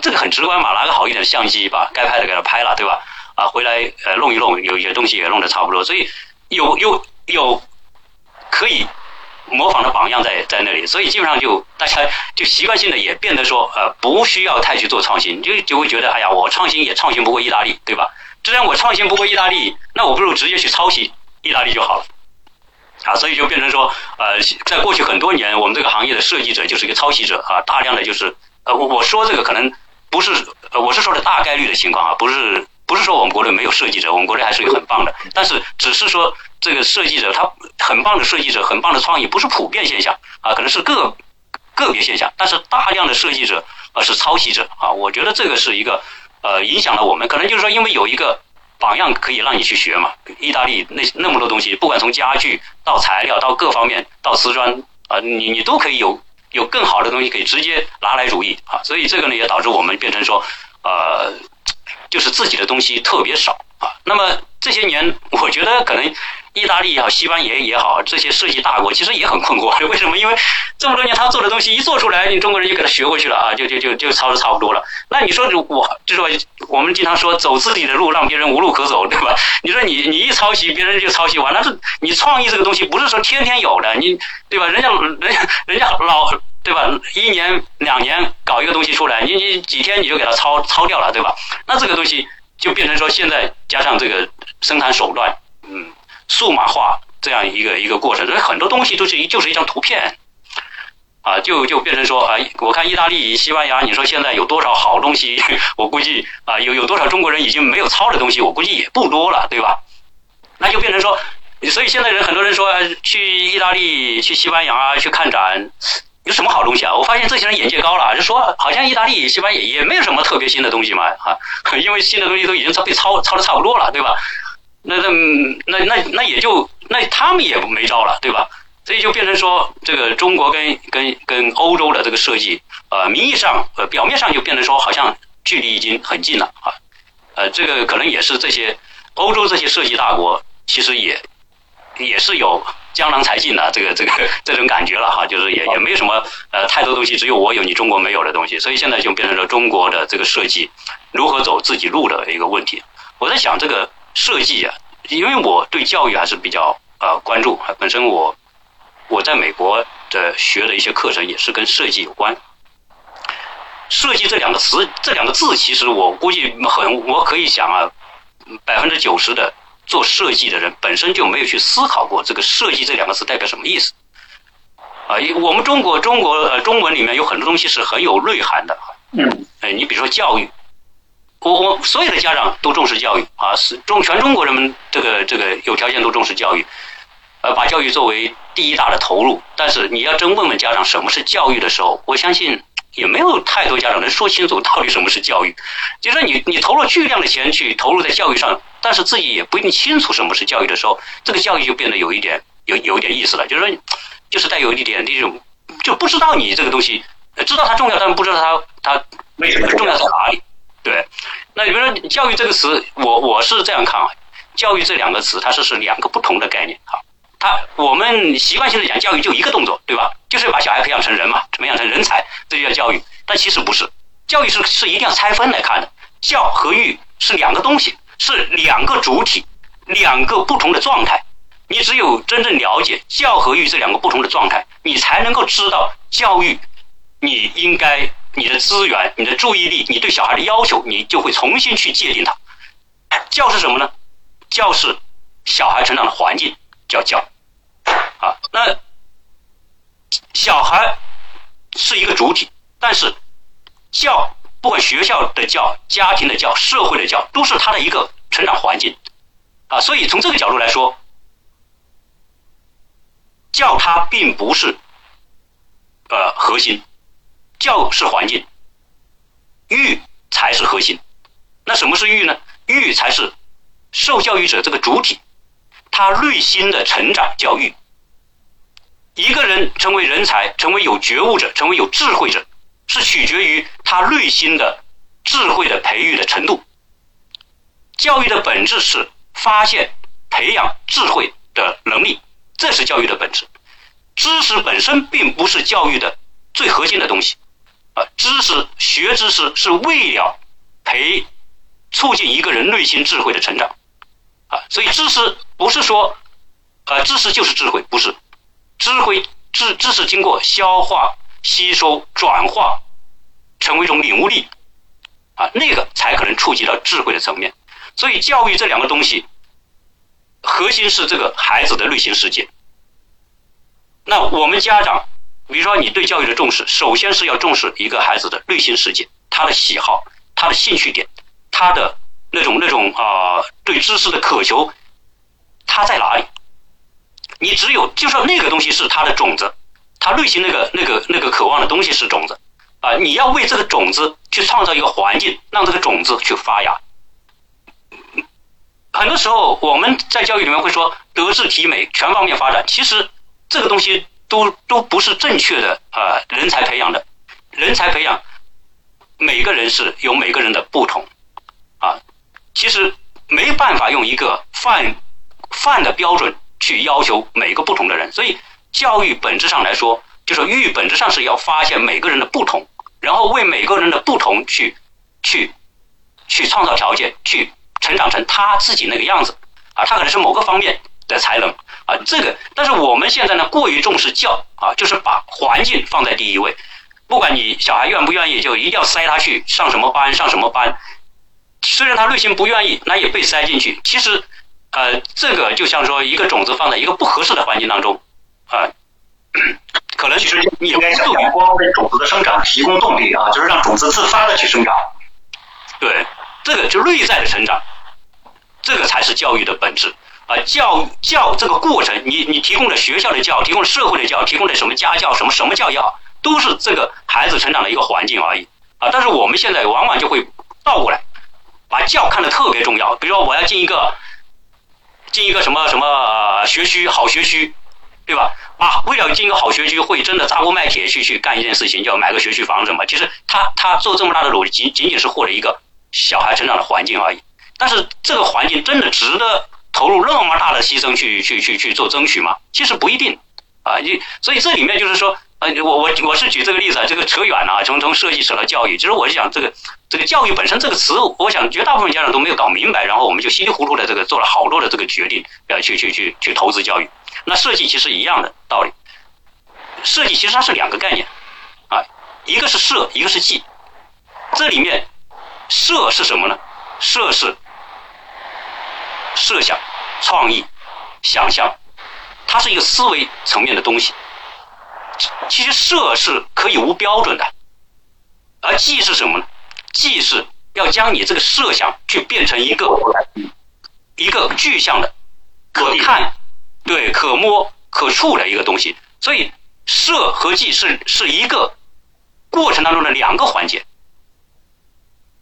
这个很直观嘛，拿个好一点的相机把该拍的给它拍了，对吧？啊，回来呃弄一弄，有些东西也弄得差不多，所以有有有可以模仿的榜样在在那里，所以基本上就大家就习惯性的也变得说呃不需要太去做创新，就就会觉得哎呀，我创新也创新不过意大利，对吧？既然我创新不过意大利，那我不如直接去抄袭意大利就好了。啊，所以就变成说，呃，在过去很多年，我们这个行业的设计者就是一个抄袭者啊，大量的就是，呃，我我说这个可能不是，我是说的大概率的情况啊，不是不是说我们国内没有设计者，我们国内还是有很棒的，但是只是说这个设计者他很棒的设计者，很棒的创意不是普遍现象啊，可能是个个别现象，但是大量的设计者啊是抄袭者啊，我觉得这个是一个呃影响了我们，可能就是说因为有一个。榜样可以让你去学嘛？意大利那那么多东西，不管从家具到材料到各方面到瓷砖啊，你你都可以有有更好的东西可以直接拿来主义啊。所以这个呢也导致我们变成说，呃，就是自己的东西特别少啊。那么这些年，我觉得可能。意大利也好，西班牙也好，这些设计大国其实也很困惑。为什么？因为这么多年他做的东西一做出来，你中国人就给他学过去了啊，就就就就抄的差不多了。那你说我就是说，我们经常说走自己的路，让别人无路可走，对吧？你说你你一抄袭，别人就抄袭完。了是你创意这个东西不是说天天有的，你对吧？人家人家人家老对吧？一年两年搞一个东西出来，你你几天你就给它抄抄掉了，对吧？那这个东西就变成说现在加上这个生产手段，嗯。数码化这样一个一个过程，所以很多东西都是一就是一张图片，啊，就就变成说啊，我看意大利、西班牙，你说现在有多少好东西？我估计啊，有有多少中国人已经没有抄的东西？我估计也不多了，对吧？那就变成说，所以现在人很多人说去意大利、去西班牙去看展。有什么好东西啊？我发现这些人眼界高了，就说好像意大利、西班牙也没有什么特别新的东西嘛，哈，因为新的东西都已经被抄抄的差不多了，对吧？那那那那那也就那他们也没招了，对吧？所以就变成说，这个中国跟跟跟欧洲的这个设计，呃，名义上呃表面上就变成说，好像距离已经很近了啊，呃，这个可能也是这些欧洲这些设计大国，其实也也是有。江郎才尽的这个这个 这种感觉了哈，就是也也没什么呃太多东西，只有我有你中国没有的东西，所以现在就变成了中国的这个设计如何走自己路的一个问题。我在想这个设计啊，因为我对教育还是比较呃关注，本身我我在美国的学的一些课程也是跟设计有关。设计这两个词这两个字，其实我估计很我可以想啊，百分之九十的。做设计的人本身就没有去思考过这个“设计”这两个字代表什么意思啊？我们中国中国呃中文里面有很多东西是很有内涵的。嗯。哎，你比如说教育，我我所有的家长都重视教育啊，是中全中国人们这个这个有条件都重视教育，呃，把教育作为第一大的投入。但是你要真问问家长什么是教育的时候，我相信。也没有太多家长能说清楚到底什么是教育，就是你你投入巨量的钱去投入在教育上，但是自己也不一定清楚什么是教育的时候，这个教育就变得有一点有有一点意思了，就是说，就是带有一点那种就不知道你这个东西，知道它重要，但不知道它它为什么重要在哪里。对，那比如说教育这个词，我我是这样看啊，教育这两个词它是是两个不同的概念啊。他我们习惯性的讲教育就一个动作，对吧？就是把小孩培养成人嘛，培养成人才，这就叫教育。但其实不是，教育是是一定要拆分来看的。教和育是两个东西，是两个主体，两个不同的状态。你只有真正了解教和育这两个不同的状态，你才能够知道教育，你应该你的资源、你的注意力、你对小孩的要求，你就会重新去界定它。教是什么呢？教是小孩成长的环境，叫教。啊，那小孩是一个主体，但是教不管学校的教、家庭的教、社会的教，都是他的一个成长环境啊。所以从这个角度来说，教它并不是呃核心，教是环境，育才是核心。那什么是育呢？育才是受教育者这个主体，他内心的成长叫育。一个人成为人才，成为有觉悟者，成为有智慧者，是取决于他内心的智慧的培育的程度。教育的本质是发现、培养智慧的能力，这是教育的本质。知识本身并不是教育的最核心的东西，啊，知识学知识是为了培促进一个人内心智慧的成长，啊，所以知识不是说，啊，知识就是智慧，不是。智慧知知识经过消化、吸收、转化，成为一种领悟力，啊，那个才可能触及到智慧的层面。所以，教育这两个东西，核心是这个孩子的内心世界。那我们家长，比如说你对教育的重视，首先是要重视一个孩子的内心世界，他的喜好、他的兴趣点、他的那种那种啊对知识的渴求，他在哪里？你只有就说那个东西是他的种子，他内心那个那个那个渴望的东西是种子啊！你要为这个种子去创造一个环境，让这个种子去发芽。很多时候我们在教育里面会说德智体美全方面发展，其实这个东西都都不是正确的啊！人才培养的，人才培养，每个人是有每个人的不同啊，其实没办法用一个泛泛的标准。去要求每个不同的人，所以教育本质上来说，就是育本质上是要发现每个人的不同，然后为每个人的不同去去去创造条件，去成长成他自己那个样子。啊，他可能是某个方面的才能。啊，这个，但是我们现在呢过于重视教啊，就是把环境放在第一位，不管你小孩愿不愿意，就一定要塞他去上什么班上什么班，虽然他内心不愿意，那也被塞进去，其实。呃，这个就像说一个种子放在一个不合适的环境当中，啊，可能其实你应该想光为种子的生长提供动力啊，就是让种子自发的去生长。对，这个就内在的成长，这个才是教育的本质啊！教教这个过程，你你提供的学校的教，提供社会的教，提供的什么家教，什么什么教也好，都是这个孩子成长的一个环境而已啊！但是我们现在往往就会倒过来，把教看得特别重要。比如说，我要进一个进一个什么什么学区，好学区，对吧？啊，为了进一个好学区，会真的砸锅卖铁去去干一件事情，叫买个学区房什么？其实他他做这么大的努力，仅仅仅是获得一个。小孩成长的环境而已，但是这个环境真的值得投入那么大的牺牲去去去去做争取吗？其实不一定啊。你所以这里面就是说，呃，我我我是举这个例子啊，这个扯远了啊，从从设计扯到教育。其实我是讲这个这个教育本身这个词，我想绝大部分家长都没有搞明白，然后我们就稀里糊涂的这个做了好多的这个决定，要去去去去投资教育。那设计其实一样的道理，设计其实它是两个概念啊，一个是设，一个是计，这里面。设是什么呢？设是设想、创意、想象，它是一个思维层面的东西。其实设是可以无标准的，而计是什么呢？计是要将你这个设想去变成一个一个具象的、可看、对可摸、可触的一个东西。所以设和计是是一个过程当中的两个环节。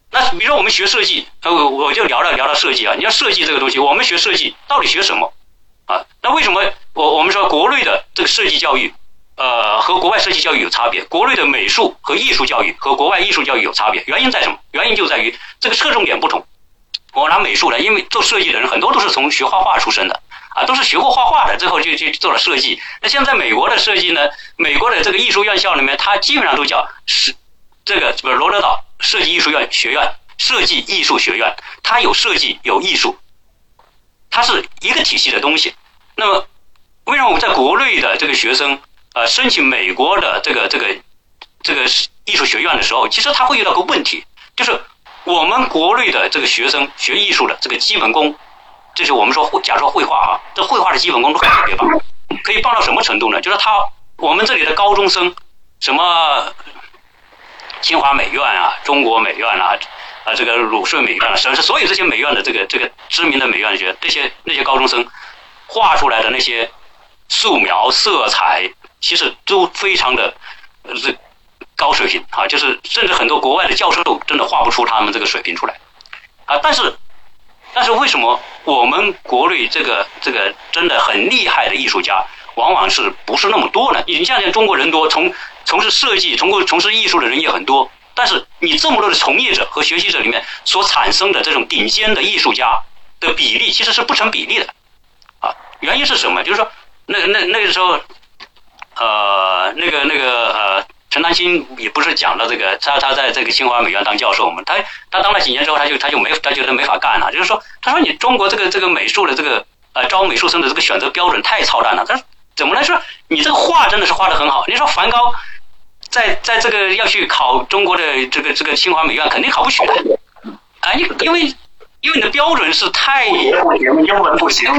那比如说我们学设计，呃，我就聊了聊到设计啊。你要设计这个东西，我们学设计到底学什么啊？那为什么我我们说国内的这个设计教育，呃，和国外设计教育有差别？国内的美术和艺术教育和国外艺术教育有差别，原因在什么？原因就在于这个侧重点不同。我拿美术来，因为做设计的人很多都是从学画画出身的啊，都是学过画画的，最后就就做了设计。那现在美国的设计呢？美国的这个艺术院校里面，它基本上都叫是这个什么罗德岛。设计艺术院学院，设计艺术学院，它有设计有艺术，它是一个体系的东西。那么，为什么我们在国内的这个学生，呃，申请美国的这个这个这个艺术学院的时候，其实他会遇到个问题，就是我们国内的这个学生学艺术的这个基本功，就是我们说假说绘画啊，这绘画的基本功都特别棒，可以棒到什么程度呢？就是他我们这里的高中生，什么？清华美院啊，中国美院啊，啊，这个鲁迅美院啊，甚至所有这些美院的这个这个知名的美院学这些那些高中生画出来的那些素描色彩，其实都非常的这高水平啊，就是甚至很多国外的教授真的画不出他们这个水平出来啊。但是，但是为什么我们国内这个这个真的很厉害的艺术家，往往是不是那么多呢？你像现在中国人多，从从事设计、从过从事艺术的人也很多，但是你这么多的从业者和学习者里面所产生的这种顶尖的艺术家的比例其实是不成比例的，啊，原因是什么？就是说，那那那个时候，呃，那个那个呃，陈丹青也不是讲了这个，他他在这个清华美院当教授嘛，他他当了几年之后，他就他就没他觉得没法干了，就是说，他说你中国这个这个美术的这个呃招美术生的这个选择标准太操蛋了，他说怎么来说？你这个画真的是画的很好，你说梵高。在在这个要去考中国的这个这个清华美院，肯定考不取的。啊，因因为因为你的标准是太不行英文不行，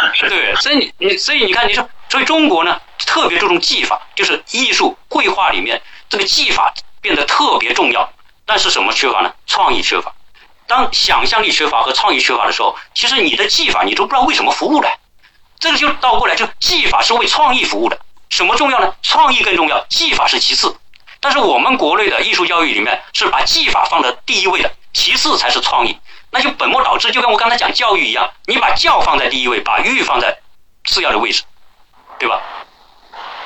对，所以你所以你看，你说所以中国呢特别注重技法，就是艺术绘画里面这个技法变得特别重要。但是什么缺乏呢？创意缺乏。当想象力缺乏和创意缺乏的时候，其实你的技法你都不知道为什么服务的。这个就倒过来，就技法是为创意服务的。什么重要呢？创意更重要，技法是其次。但是我们国内的艺术教育里面是把技法放在第一位的，其次才是创意。那就本末倒置，就跟我刚才讲教育一样，你把教放在第一位，把育放在次要的位置，对吧？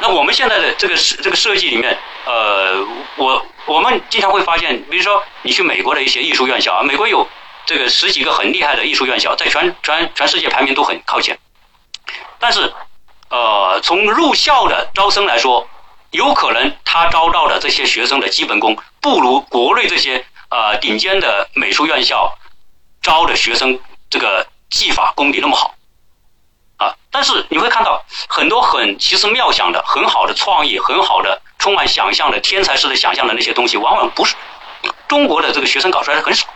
那我们现在的这个这个设计里面，呃，我我们经常会发现，比如说你去美国的一些艺术院校啊，美国有这个十几个很厉害的艺术院校，在全全全世界排名都很靠前，但是。呃，从入校的招生来说，有可能他招到的这些学生的基本功不如国内这些呃顶尖的美术院校招的学生这个技法功底那么好啊。但是你会看到很多很奇思妙想的、很好的创意、很好的充满想象的天才式的想象的那些东西，往往不是中国的这个学生搞出来的很少，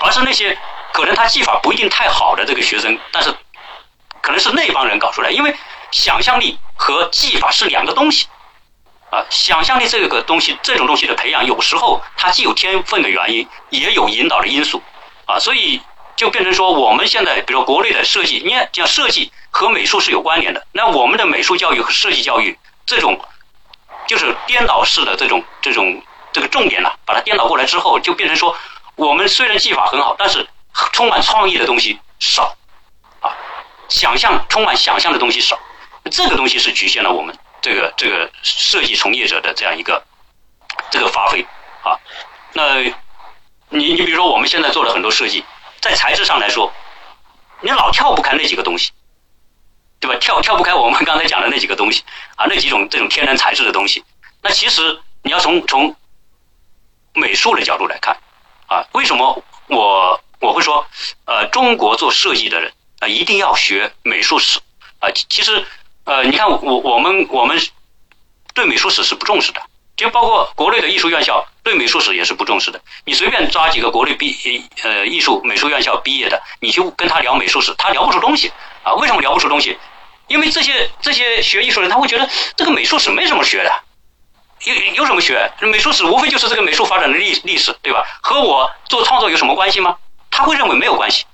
而是那些。可能他技法不一定太好的这个学生，但是可能是那帮人搞出来，因为想象力和技法是两个东西啊。想象力这个东西，这种东西的培养，有时候它既有天分的原因，也有引导的因素。啊，所以就变成说，我们现在比如说国内的设计，你看像设计和美术是有关联的，那我们的美术教育和设计教育这种就是颠倒式的这种这种这个重点呢，把它颠倒过来之后，就变成说，我们虽然技法很好，但是充满创意的东西少，啊，想象充满想象的东西少，这个东西是局限了我们。这个这个设计从业者的这样一个这个发挥啊。那你你比如说我们现在做了很多设计，在材质上来说，你老跳不开那几个东西，对吧？跳跳不开我们刚才讲的那几个东西啊，那几种这种天然材质的东西。那其实你要从从美术的角度来看啊，为什么我？我会说，呃，中国做设计的人啊，一定要学美术史啊。其实，呃，你看我我们我们对美术史是不重视的，就包括国内的艺术院校对美术史也是不重视的。你随便抓几个国内毕呃艺术美术院校毕业的，你去跟他聊美术史，他聊不出东西啊。为什么聊不出东西？因为这些这些学艺术人，他会觉得这个美术史没什么学的，有有什么学？美术史无非就是这个美术发展的历历史，对吧？和我做创作有什么关系吗？他会认为没有关系，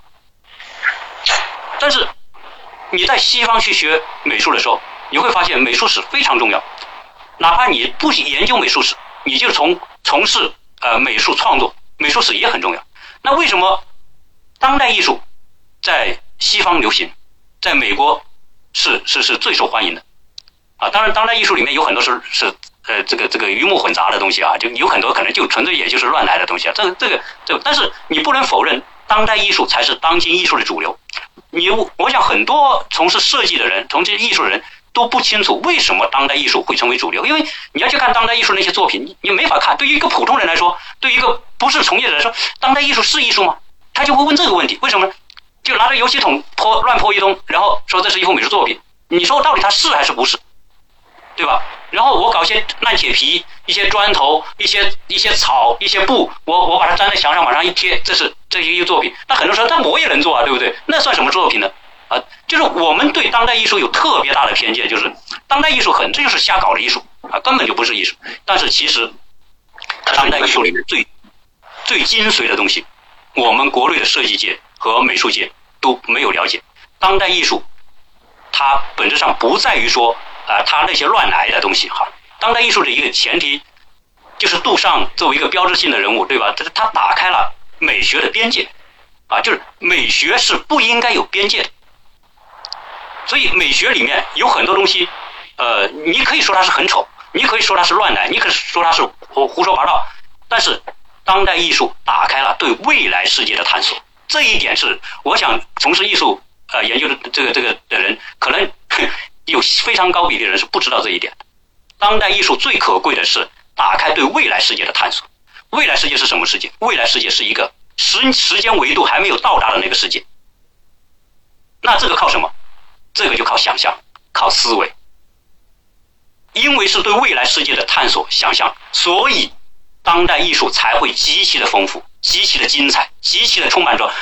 但是你在西方去学美术的时候，你会发现美术史非常重要。哪怕你不研究美术史，你就从从事呃美术创作，美术史也很重要。那为什么当代艺术在西方流行，在美国是是是最受欢迎的？啊，当然，当代艺术里面有很多是是。呃，这个这个鱼目混杂的东西啊，就有很多可能就纯粹也就是乱来的东西啊。这个这个这，但是你不能否认，当代艺术才是当今艺术的主流。你我想很多从事设计的人，从事艺术的人都不清楚为什么当代艺术会成为主流。因为你要去看当代艺术那些作品，你没法看。对于一个普通人来说，对于一个不是从业者来说，当代艺术是艺术吗？他就会问这个问题。为什么呢？就拿着油漆桶泼乱泼一通，然后说这是一幅美术作品。你说到底它是还是不是？对吧？然后我搞些烂铁皮、一些砖头、一些一些草、一些布，我我把它粘在墙上往上一贴，这是这一个作品。那很多时候，但我也能做啊，对不对？那算什么作品呢？啊，就是我们对当代艺术有特别大的偏见，就是当代艺术很这就是瞎搞的艺术啊，根本就不是艺术。但是其实，当代艺术里面最最精髓的东西，我们国内的设计界和美术界都没有了解。当代艺术，它本质上不在于说。啊，它那些乱来的东西哈，当代艺术的一个前提就是杜尚作为一个标志性的人物，对吧？这是他打开了美学的边界，啊，就是美学是不应该有边界的。所以美学里面有很多东西，呃，你可以说它是很丑，你可以说它是乱来，你可以说它是胡胡说八道，但是当代艺术打开了对未来世界的探索，这一点是我想从事艺术呃研究的这个这个的人可能。有非常高比例的人是不知道这一点的。当代艺术最可贵的是打开对未来世界的探索。未来世界是什么世界？未来世界是一个时时间维度还没有到达的那个世界。那这个靠什么？这个就靠想象，靠思维。因为是对未来世界的探索、想象，所以当代艺术才会极其的丰富、极其的精彩、极其的充满着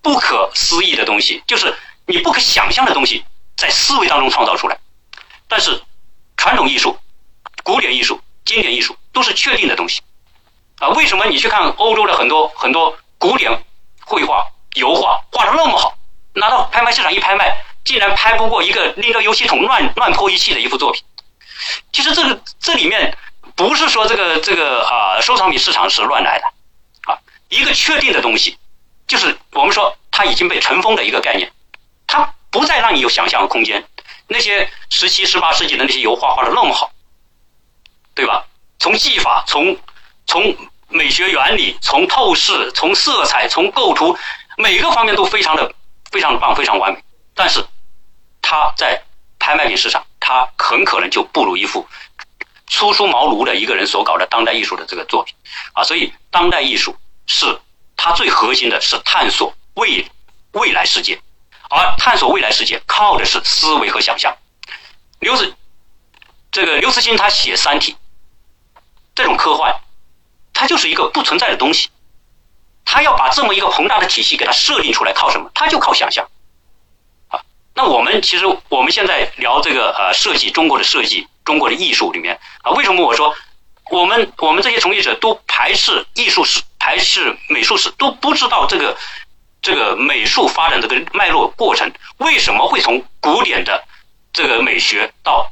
不可思议的东西，就是你不可想象的东西。在思维当中创造出来，但是传统艺术、古典艺术、经典艺术都是确定的东西啊。为什么你去看欧洲的很多很多古典绘画、油画画的那么好，拿到拍卖市场一拍卖，竟然拍不过一个拎着油漆桶乱乱泼一气的一幅作品？其实这个这里面不是说这个这个啊收藏品市场是乱来的啊，一个确定的东西，就是我们说它已经被尘封的一个概念，它。不再让你有想象的空间。那些十七、十八世纪的那些油画画的那么好，对吧？从技法、从从美学原理、从透视、从色彩、从构图，每个方面都非常的非常的棒、非常完美。但是，它在拍卖品市场，它很可能就不如一幅初出茅庐的一个人所搞的当代艺术的这个作品啊。所以，当代艺术是它最核心的是探索未未来世界。而探索未来世界靠的是思维和想象。刘子，这个刘慈欣他写《三体》，这种科幻，它就是一个不存在的东西，他要把这么一个宏大的体系给它设定出来，靠什么？他就靠想象。啊，那我们其实我们现在聊这个呃设计，中国的设计，中国的艺术里面啊，为什么我说我们我们这些从业者都排斥艺术史，排斥美术史，都不知道这个这个美术发展这个脉络过程，为什么会从古典的这个美学到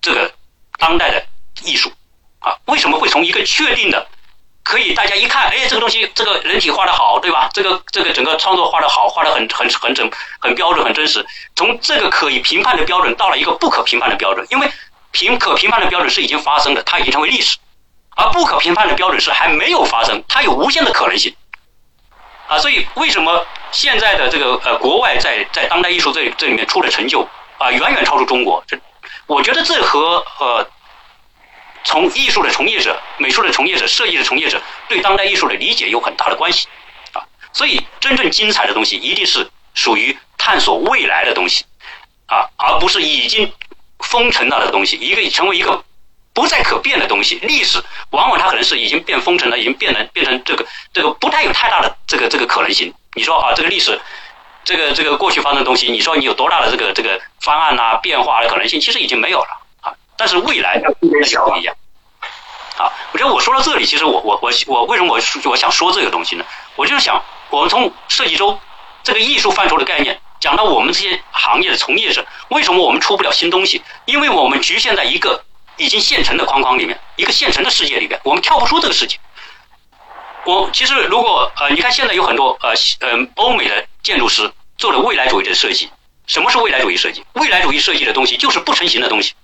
这个当代的艺术啊？为什么会从一个确定的？可以，大家一看，哎，这个东西，这个人体画的好，对吧？这个这个整个创作画的好，画的很很很整，很标准，很真实。从这个可以评判的标准到了一个不可评判的标准，因为评可评判的标准是已经发生的，它已经成为历史；而不可评判的标准是还没有发生，它有无限的可能性。啊，所以为什么现在的这个呃国外在在当代艺术这这里面出的成就啊，远远超出中国？这我觉得这和呃。从艺术的从业者、美术的从业者、设计的从业者对当代艺术的理解有很大的关系，啊，所以真正精彩的东西一定是属于探索未来的东西，啊，而不是已经封尘了的东西，一个成为一个不再可变的东西。历史往往它可能是已经变封尘了，已经变成变成这个这个不太有太大的这个这个可能性。你说啊，这个历史，这个这个过去发生的东西，你说你有多大的这个这个方案呐变化的可能性？其实已经没有了。但是未来那就不一样。好，我觉得我说到这里，其实我我我我为什么我我想说这个东西呢？我就是想，我们从设计周这个艺术范畴的概念讲到我们这些行业的从业者，为什么我们出不了新东西？因为我们局限在一个已经现成的框框里面，一个现成的世界里面，我们跳不出这个世界。我其实如果呃，你看现在有很多呃呃欧美的建筑师做了未来主义的设计，什么是未来主义设计？未来主义设计的东西就是不成形的东西。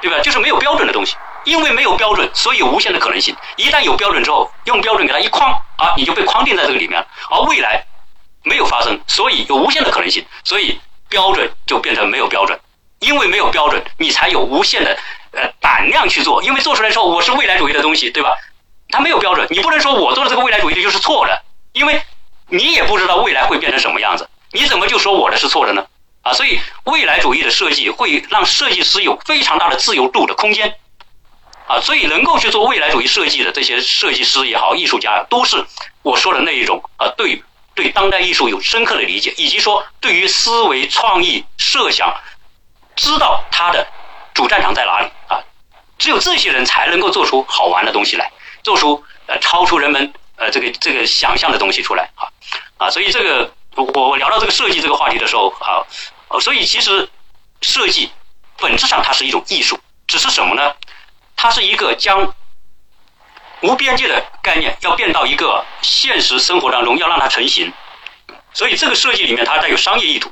对吧？就是没有标准的东西，因为没有标准，所以有无限的可能性。一旦有标准之后，用标准给它一框啊，你就被框定在这个里面了。而未来没有发生，所以有无限的可能性，所以标准就变成没有标准。因为没有标准，你才有无限的呃胆量去做。因为做出来之后，我是未来主义的东西，对吧？它没有标准，你不能说我做的这个未来主义的就是错的，因为你也不知道未来会变成什么样子，你怎么就说我的是错的呢？啊，所以未来主义的设计会让设计师有非常大的自由度的空间，啊，所以能够去做未来主义设计的这些设计师也好，艺术家都是我说的那一种啊，对对当代艺术有深刻的理解，以及说对于思维创意设想，知道它的主战场在哪里啊，只有这些人才能够做出好玩的东西来，做出呃超出人们呃这个这个想象的东西出来啊啊，所以这个我我聊到这个设计这个话题的时候啊。哦，所以其实设计本质上它是一种艺术，只是什么呢？它是一个将无边界的概念要变到一个现实生活当中，要让它成型。所以这个设计里面它带有商业意图，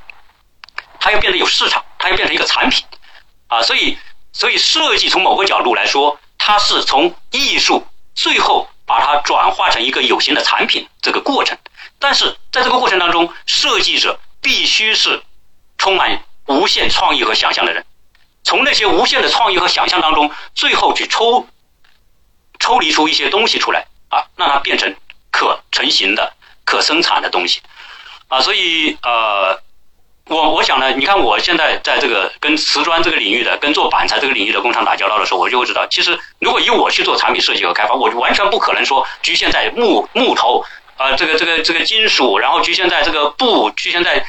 它要变得有市场，它要变成一个产品啊。所以，所以设计从某个角度来说，它是从艺术最后把它转化成一个有形的产品这个过程。但是在这个过程当中，设计者必须是。充满无限创意和想象的人，从那些无限的创意和想象当中，最后去抽抽离出一些东西出来啊，让它变成可成型的、可生产的东西啊。所以呃，我我想呢，你看我现在在这个跟瓷砖这个领域的、跟做板材这个领域的工厂打交道的时候，我就会知道，其实如果以我去做产品设计和开发，我完全不可能说局限在木木头啊，这个这个这个金属，然后局限在这个布，局限在。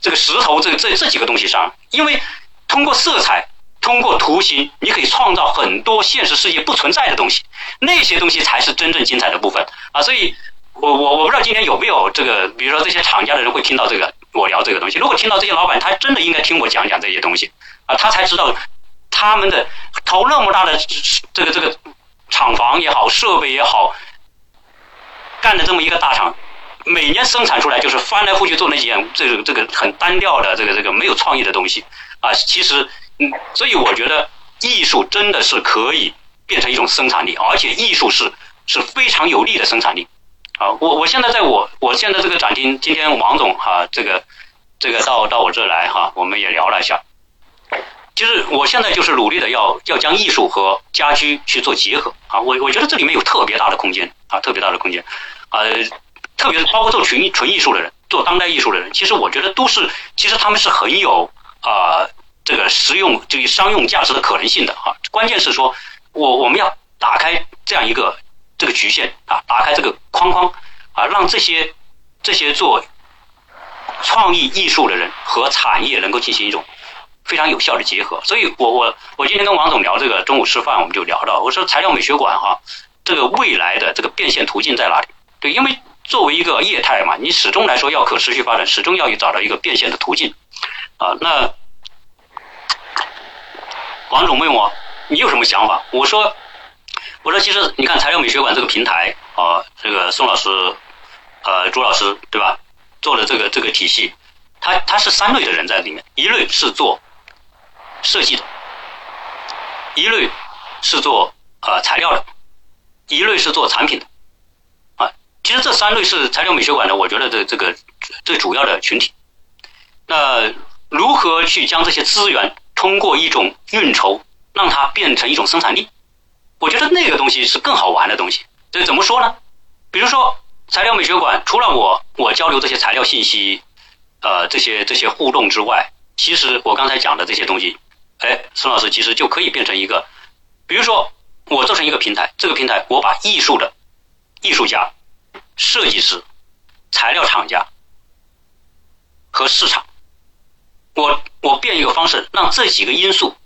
这个石头，这这这几个东西上，因为通过色彩，通过图形，你可以创造很多现实世界不存在的东西，那些东西才是真正精彩的部分啊！所以，我我我不知道今天有没有这个，比如说这些厂家的人会听到这个我聊这个东西。如果听到这些老板，他真的应该听我讲讲这些东西啊，他才知道他们的投那么大的这个这个厂房也好，设备也好，干的这么一个大厂。每年生产出来就是翻来覆去做那件这个这个很单调的这个这个没有创意的东西啊，其实嗯，所以我觉得艺术真的是可以变成一种生产力，而且艺术是是非常有利的生产力啊。我我现在在我我现在这个展厅，今天王总哈这个这个到到我这来哈，我们也聊了一下，就是我现在就是努力的要要将艺术和家居去做结合啊，我我觉得这里面有特别大的空间啊，特别大的空间啊。特别是包括做纯艺纯艺术的人，做当代艺术的人，其实我觉得都是，其实他们是很有啊这个实用这个商用价值的可能性的啊。关键是说，我我们要打开这样一个这个局限啊，打开这个框框，啊，让这些这些做创意艺术的人和产业能够进行一种非常有效的结合。所以我我我今天跟王总聊这个，中午吃饭我们就聊到，我说材料美学馆哈，这个未来的这个变现途径在哪里？对，因为作为一个业态嘛，你始终来说要可持续发展，始终要去找到一个变现的途径啊。那王总问我你有什么想法？我说。我说，其实你看材料美学馆这个平台啊，这个宋老师、呃朱老师对吧？做的这个这个体系，它它是三类的人在里面，一类是做设计的，一类是做呃材料的，一类是做产品的。其实这三类是材料美学馆的，我觉得这这个最主要的群体。那如何去将这些资源通过一种运筹，让它变成一种生产力？我觉得那个东西是更好玩的东西。这怎么说呢？比如说材料美学馆，除了我我交流这些材料信息，呃，这些这些互动之外，其实我刚才讲的这些东西，哎，孙老师其实就可以变成一个，比如说我做成一个平台，这个平台我把艺术的艺术家、设计师、材料厂家和市场，我我变一个方式，让这几个因素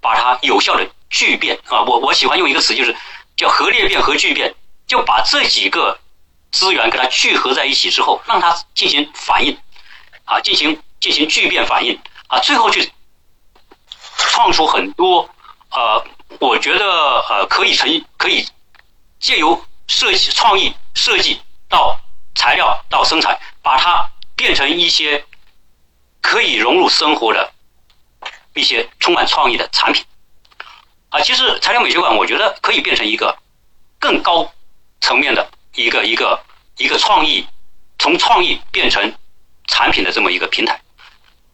把它有效的。聚变。啊，我我喜欢用一个词，就是叫核裂变和聚变，就把这几个资源给它聚合在一起之后，让它进行反应，啊，进行进行聚变反应，啊，最后去创出很多呃，我觉得呃可以成可以借由设计创意设计到材料到生产，把它变成一些可以融入生活的一些充满创意的产品。啊，其实材料美学馆，我觉得可以变成一个更高层面的一个一个一个创意，从创意变成产品的这么一个平台。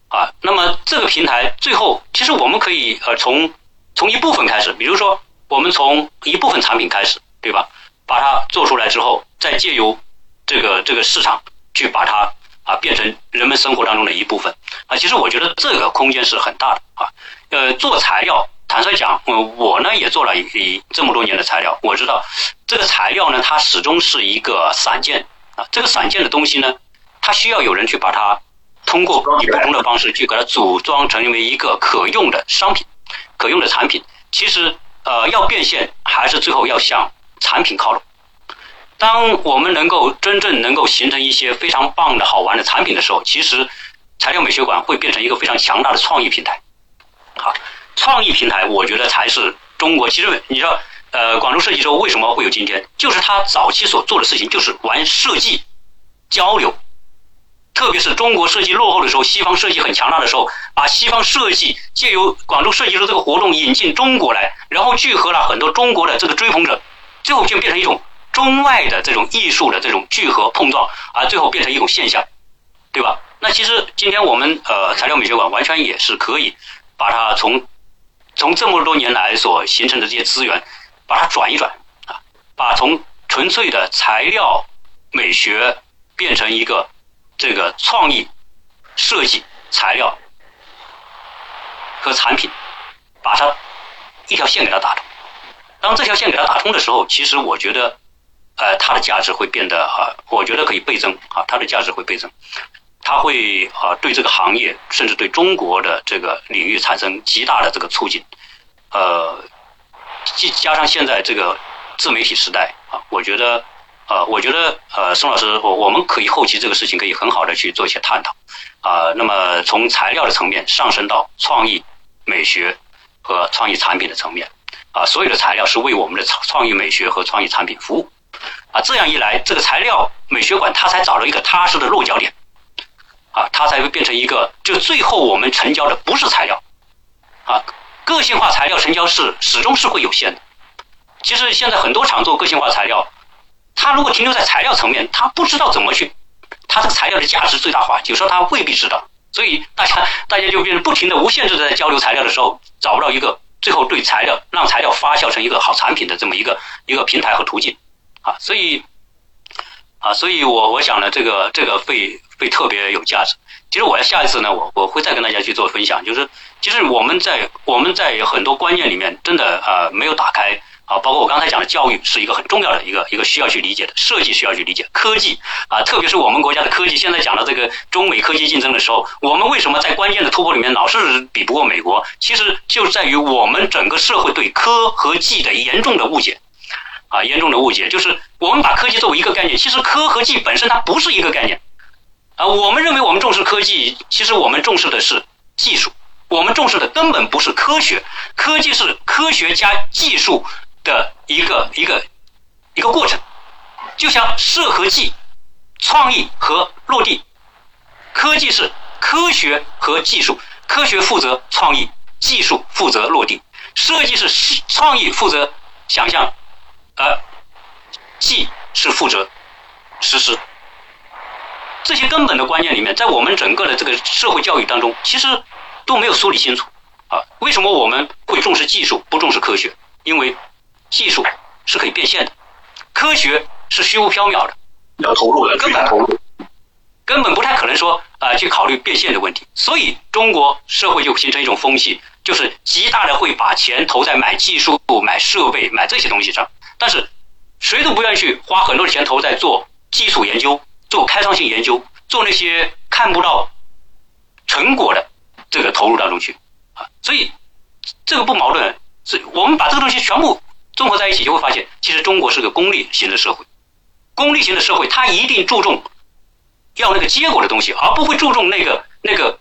啊，那么这个平台最后，其实我们可以呃从从一部分开始，比如说我们从一部分产品开始，对吧？把它做出来之后，再借由这个这个市场去把它啊变成人们生活当中的一部分。啊，其实我觉得这个空间是很大的啊。呃，做材料。坦率讲，我我呢也做了一这么多年的材料，我知道这个材料呢，它始终是一个散件啊。这个散件的东西呢，它需要有人去把它通过以不同的方式去给它组装成为一个可用的商品、可用的产品。其实，呃，要变现还是最后要向产品靠拢。当我们能够真正能够形成一些非常棒的好玩的产品的时候，其实材料美学馆会变成一个非常强大的创意平台。好。创意平台，我觉得才是中国。其实你知道，呃，广州设计周为什么会有今天？就是他早期所做的事情，就是玩设计交流。特别是中国设计落后的时候，西方设计很强大的时候，把西方设计借由广州设计周这个活动引进中国来，然后聚合了很多中国的这个追捧者，最后就变成一种中外的这种艺术的这种聚合碰撞，而最后变成一种现象，对吧？那其实今天我们呃材料美学馆完全也是可以把它从从这么多年来所形成的这些资源，把它转一转啊，把从纯粹的材料美学变成一个这个创意设计材料和产品，把它一条线给它打通。当这条线给它打通的时候，其实我觉得，呃，它的价值会变得啊，我觉得可以倍增啊，它的价值会倍增。它会啊，对这个行业，甚至对中国的这个领域产生极大的这个促进，呃，加加上现在这个自媒体时代啊，我觉得，呃，我觉得，呃，宋老师，我我们可以后期这个事情可以很好的去做一些探讨，啊，那么从材料的层面上升到创意美学和创意产品的层面，啊，所有的材料是为我们的创创意美学和创意产品服务，啊，这样一来，这个材料美学馆它才找到一个踏实的落脚点。啊，它才会变成一个，就最后我们成交的不是材料，啊，个性化材料成交是始终是会有限的。其实现在很多厂做个性化材料，他如果停留在材料层面，他不知道怎么去，他这个材料的价值最大化，有时候他未必知道。所以大家大家就变成不停的无限制的在交流材料的时候，找不到一个最后对材料让材料发酵成一个好产品的这么一个一个平台和途径，啊，所以啊，所以我我想呢，这个这个会。会特别有价值。其实我要下一次呢，我我会再跟大家去做分享。就是其实我们在我们在很多观念里面真的啊没有打开啊，包括我刚才讲的教育是一个很重要的一个一个需要去理解的，设计需要去理解，科技啊，特别是我们国家的科技，现在讲到这个中美科技竞争的时候，我们为什么在关键的突破里面老是比不过美国？其实就在于我们整个社会对科和技的严重的误解，啊，严重的误解，就是我们把科技作为一个概念，其实科和技本身它不是一个概念，啊，我们认为我们重视科技，其实我们重视的是技术，我们重视的根本不是科学，科技是科学加技术。的一个一个一个过程，就像设和技、创意和落地，科技是科学和技术，科学负责创意，技术负责落地，设计是创意负责想象，而技是负责实施。这些根本的观念里面，在我们整个的这个社会教育当中，其实都没有梳理清楚啊。为什么我们会重视技术，不重视科学？因为技术是可以变现的，科学是虚无缥缈的，要投入的，根本投入，根本不太可能说啊去考虑变现的问题。所以中国社会就形成一种风气，就是极大的会把钱投在买技术、买设备、买这些东西上，但是谁都不愿意去花很多的钱投在做基础研究、做开创性研究、做那些看不到成果的这个投入当中去啊。所以这个不矛盾，是我们把这个东西全部。综合在一起，就会发现，其实中国是个功利型的社会。功利型的社会，它一定注重要那个结果的东西，而不会注重那个那个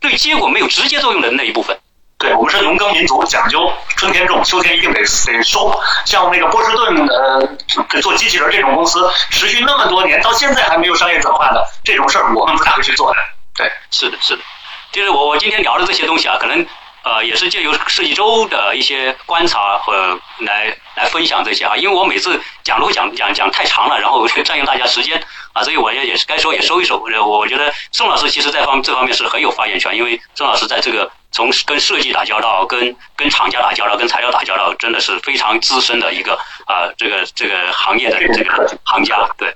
对结果没有直接作用的那一部分。对我们是农耕民族，讲究春天种，秋天一定得得收。像那个波士顿呃做机器人这种公司，持续那么多年，到现在还没有商业转化的这种事儿，我们不大会去做的。对，是的，是的。就是我我今天聊的这些东西啊，可能。呃，也是借由设计周的一些观察和来来分享这些啊，因为我每次讲都讲讲讲太长了，然后占用大家时间啊，所以我也也是该说也收一收。我觉得宋老师其实在方这方面是很有发言权，因为宋老师在这个从跟设计打交道、跟跟厂家打交道、跟材料打交道，真的是非常资深的一个啊，这个这个行业的这个行家，对，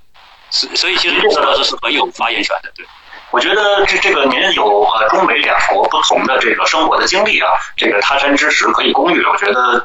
所所以其实宋老师是很有发言权的，对。我觉得这这个您有呃中美两国不同的这个生活的经历啊，这个他山之石可以攻玉。我觉得